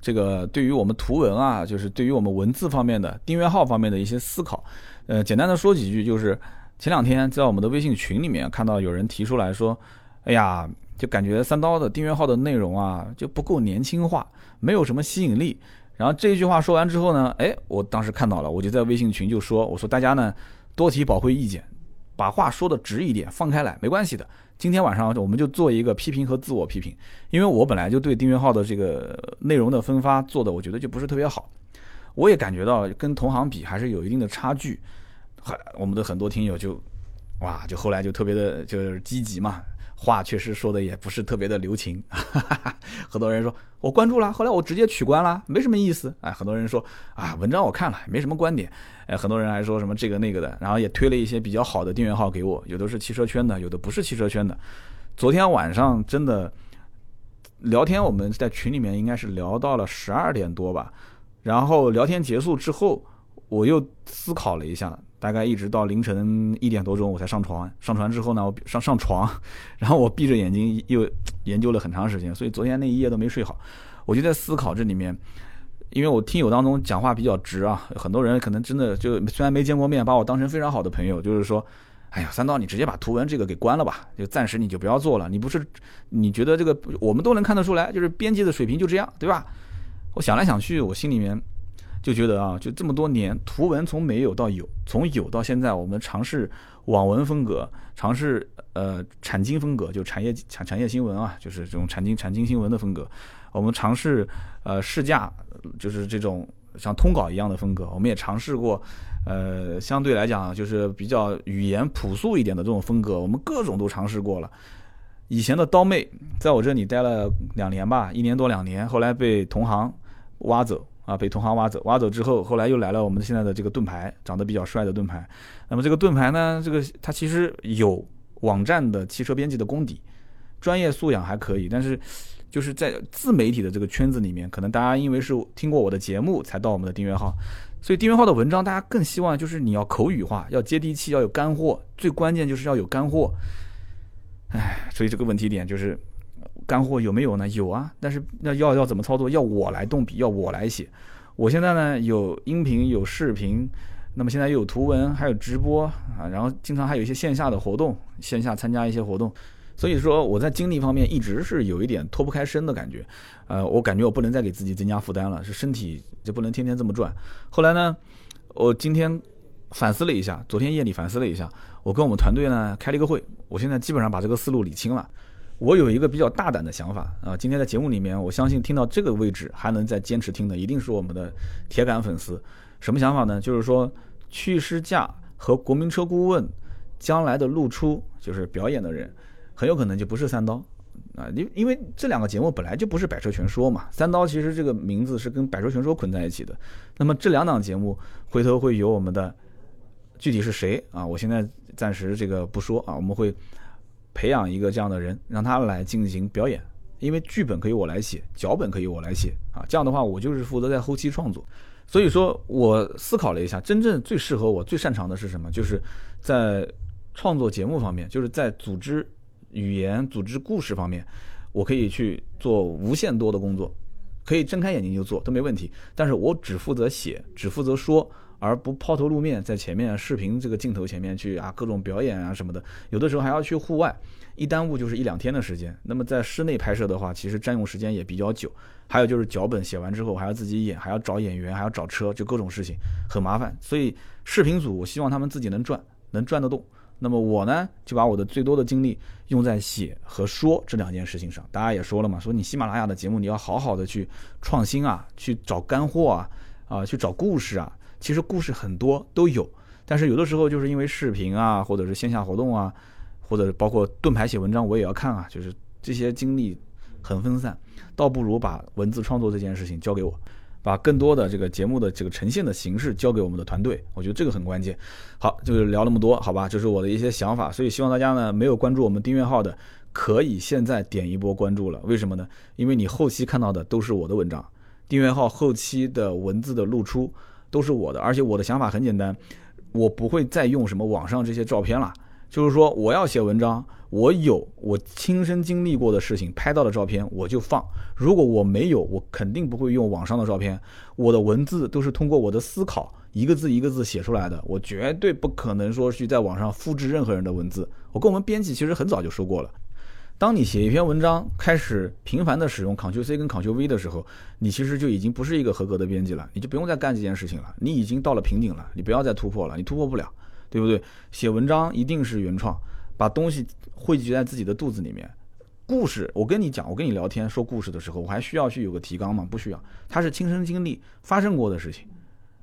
这个对于我们图文啊，就是对于我们文字方面的订阅号方面的一些思考。呃，简单的说几句，就是前两天在我们的微信群里面看到有人提出来说，哎呀，就感觉三刀的订阅号的内容啊就不够年轻化，没有什么吸引力。然后这一句话说完之后呢，哎，我当时看到了，我就在微信群就说，我说大家呢多提宝贵意见，把话说的直一点，放开来，没关系的。今天晚上我们就做一个批评和自我批评，因为我本来就对订阅号的这个内容的分发做的，我觉得就不是特别好，我也感觉到跟同行比还是有一定的差距。我们的很多听友就，哇，就后来就特别的，就是积极嘛，话确实说的也不是特别的留情。很多人说我关注了，后来我直接取关了，没什么意思。哎，很多人说啊，文章我看了，没什么观点。哎，很多人还说什么这个那个的，然后也推了一些比较好的订阅号给我，有的是汽车圈的，有的不是汽车圈的。昨天晚上真的聊天，我们在群里面应该是聊到了十二点多吧，然后聊天结束之后，我又思考了一下。大概一直到凌晨一点多钟我才上床，上床之后呢，我上上床，然后我闭着眼睛又研究了很长时间，所以昨天那一夜都没睡好。我就在思考这里面，因为我听友当中讲话比较直啊，很多人可能真的就虽然没见过面，把我当成非常好的朋友，就是说，哎呀，三刀你直接把图文这个给关了吧，就暂时你就不要做了。你不是你觉得这个我们都能看得出来，就是编辑的水平就这样，对吧？我想来想去，我心里面。就觉得啊，就这么多年，图文从没有到有，从有到现在，我们尝试网文风格，尝试呃产经风格，就产业产产业新闻啊，就是这种产经产经新闻的风格。我们尝试呃试驾，就是这种像通稿一样的风格。我们也尝试过，呃，相对来讲就是比较语言朴素一点的这种风格，我们各种都尝试过了。以前的刀妹在我这里待了两年吧，一年多两年，后来被同行挖走。啊，被同行挖走，挖走之后，后来又来了我们现在的这个盾牌，长得比较帅的盾牌。那么这个盾牌呢，这个它其实有网站的汽车编辑的功底，专业素养还可以，但是就是在自媒体的这个圈子里面，可能大家因为是听过我的节目才到我们的订阅号，所以订阅号的文章大家更希望就是你要口语化，要接地气，要有干货，最关键就是要有干货。唉，所以这个问题点就是。干货有没有呢？有啊，但是那要要怎么操作？要我来动笔，要我来写。我现在呢有音频有视频，那么现在又有图文，还有直播啊，然后经常还有一些线下的活动，线下参加一些活动。所以说我在精力方面一直是有一点脱不开身的感觉。呃，我感觉我不能再给自己增加负担了，是身体就不能天天这么转。后来呢，我今天反思了一下，昨天夜里反思了一下，我跟我们团队呢开了一个会，我现在基本上把这个思路理清了。我有一个比较大胆的想法啊！今天在节目里面，我相信听到这个位置还能再坚持听的，一定是我们的铁杆粉丝。什么想法呢？就是说，去试驾和国民车顾问将来的露出，就是表演的人，很有可能就不是三刀啊，因因为这两个节目本来就不是百车全说嘛，三刀其实这个名字是跟百车全说捆在一起的。那么这两档节目回头会有我们的具体是谁啊？我现在暂时这个不说啊，我们会培养一个这样的人，让他来进行表演。因为剧本可以我来写，脚本可以我来写啊，这样的话我就是负责在后期创作。所以说我思考了一下，真正最适合我、最擅长的是什么？就是在创作节目方面，就是在组织语言、组织故事方面，我可以去做无限多的工作，可以睁开眼睛就做都没问题。但是我只负责写，只负责说。而不抛头露面，在前面视频这个镜头前面去啊，各种表演啊什么的，有的时候还要去户外，一耽误就是一两天的时间。那么在室内拍摄的话，其实占用时间也比较久。还有就是脚本写完之后还要自己演，还要找演员，还要找车，就各种事情很麻烦。所以视频组我希望他们自己能赚，能赚得动。那么我呢，就把我的最多的精力用在写和说这两件事情上。大家也说了嘛，说你喜马拉雅的节目你要好好的去创新啊，去找干货啊，啊，去找故事啊。其实故事很多都有，但是有的时候就是因为视频啊，或者是线下活动啊，或者包括盾牌写文章我也要看啊，就是这些精力很分散，倒不如把文字创作这件事情交给我，把更多的这个节目的这个呈现的形式交给我们的团队，我觉得这个很关键。好，就是聊那么多，好吧，这是我的一些想法，所以希望大家呢没有关注我们订阅号的，可以现在点一波关注了。为什么呢？因为你后期看到的都是我的文章，订阅号后期的文字的露出。都是我的，而且我的想法很简单，我不会再用什么网上这些照片了。就是说，我要写文章，我有我亲身经历过的事情，拍到的照片我就放。如果我没有，我肯定不会用网上的照片。我的文字都是通过我的思考，一个字一个字写出来的，我绝对不可能说去在网上复制任何人的文字。我跟我们编辑其实很早就说过了。当你写一篇文章，开始频繁的使用 Ctrl C 跟 Ctrl V 的时候，你其实就已经不是一个合格的编辑了，你就不用再干这件事情了。你已经到了瓶颈了，你不要再突破了，你突破不了，对不对？写文章一定是原创，把东西汇集在自己的肚子里面。故事，我跟你讲，我跟你聊天说故事的时候，我还需要去有个提纲吗？不需要，它是亲身经历发生过的事情。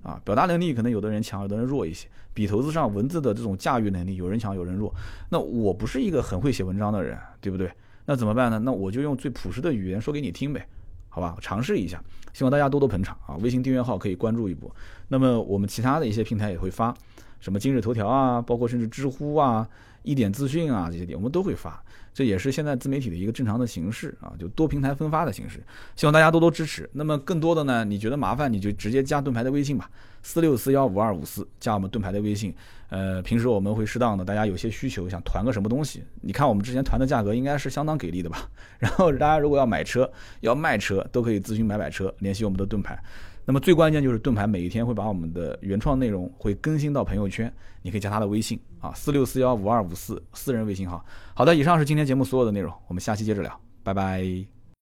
啊，表达能力可能有的人强，有的人弱一些。笔头子上文字的这种驾驭能力，有人强，有人弱。那我不是一个很会写文章的人，对不对？那怎么办呢？那我就用最朴实的语言说给你听呗，好吧？尝试一下，希望大家多多捧场啊！微信订阅号可以关注一波。那么我们其他的一些平台也会发，什么今日头条啊，包括甚至知乎啊。一点资讯啊，这些点我们都会发，这也是现在自媒体的一个正常的形式啊，就多平台分发的形式，希望大家多多支持。那么更多的呢，你觉得麻烦，你就直接加盾牌的微信吧，四六四幺五二五四，加我们盾牌的微信。呃，平时我们会适当的，大家有些需求想团个什么东西，你看我们之前团的价格应该是相当给力的吧？然后大家如果要买车、要卖车，都可以咨询买买车，联系我们的盾牌。那么最关键就是盾牌每一天会把我们的原创内容会更新到朋友圈，你可以加他的微信啊，四六四幺五二五四私人微信号。好的，以上是今天节目所有的内容，我们下期接着聊，拜拜。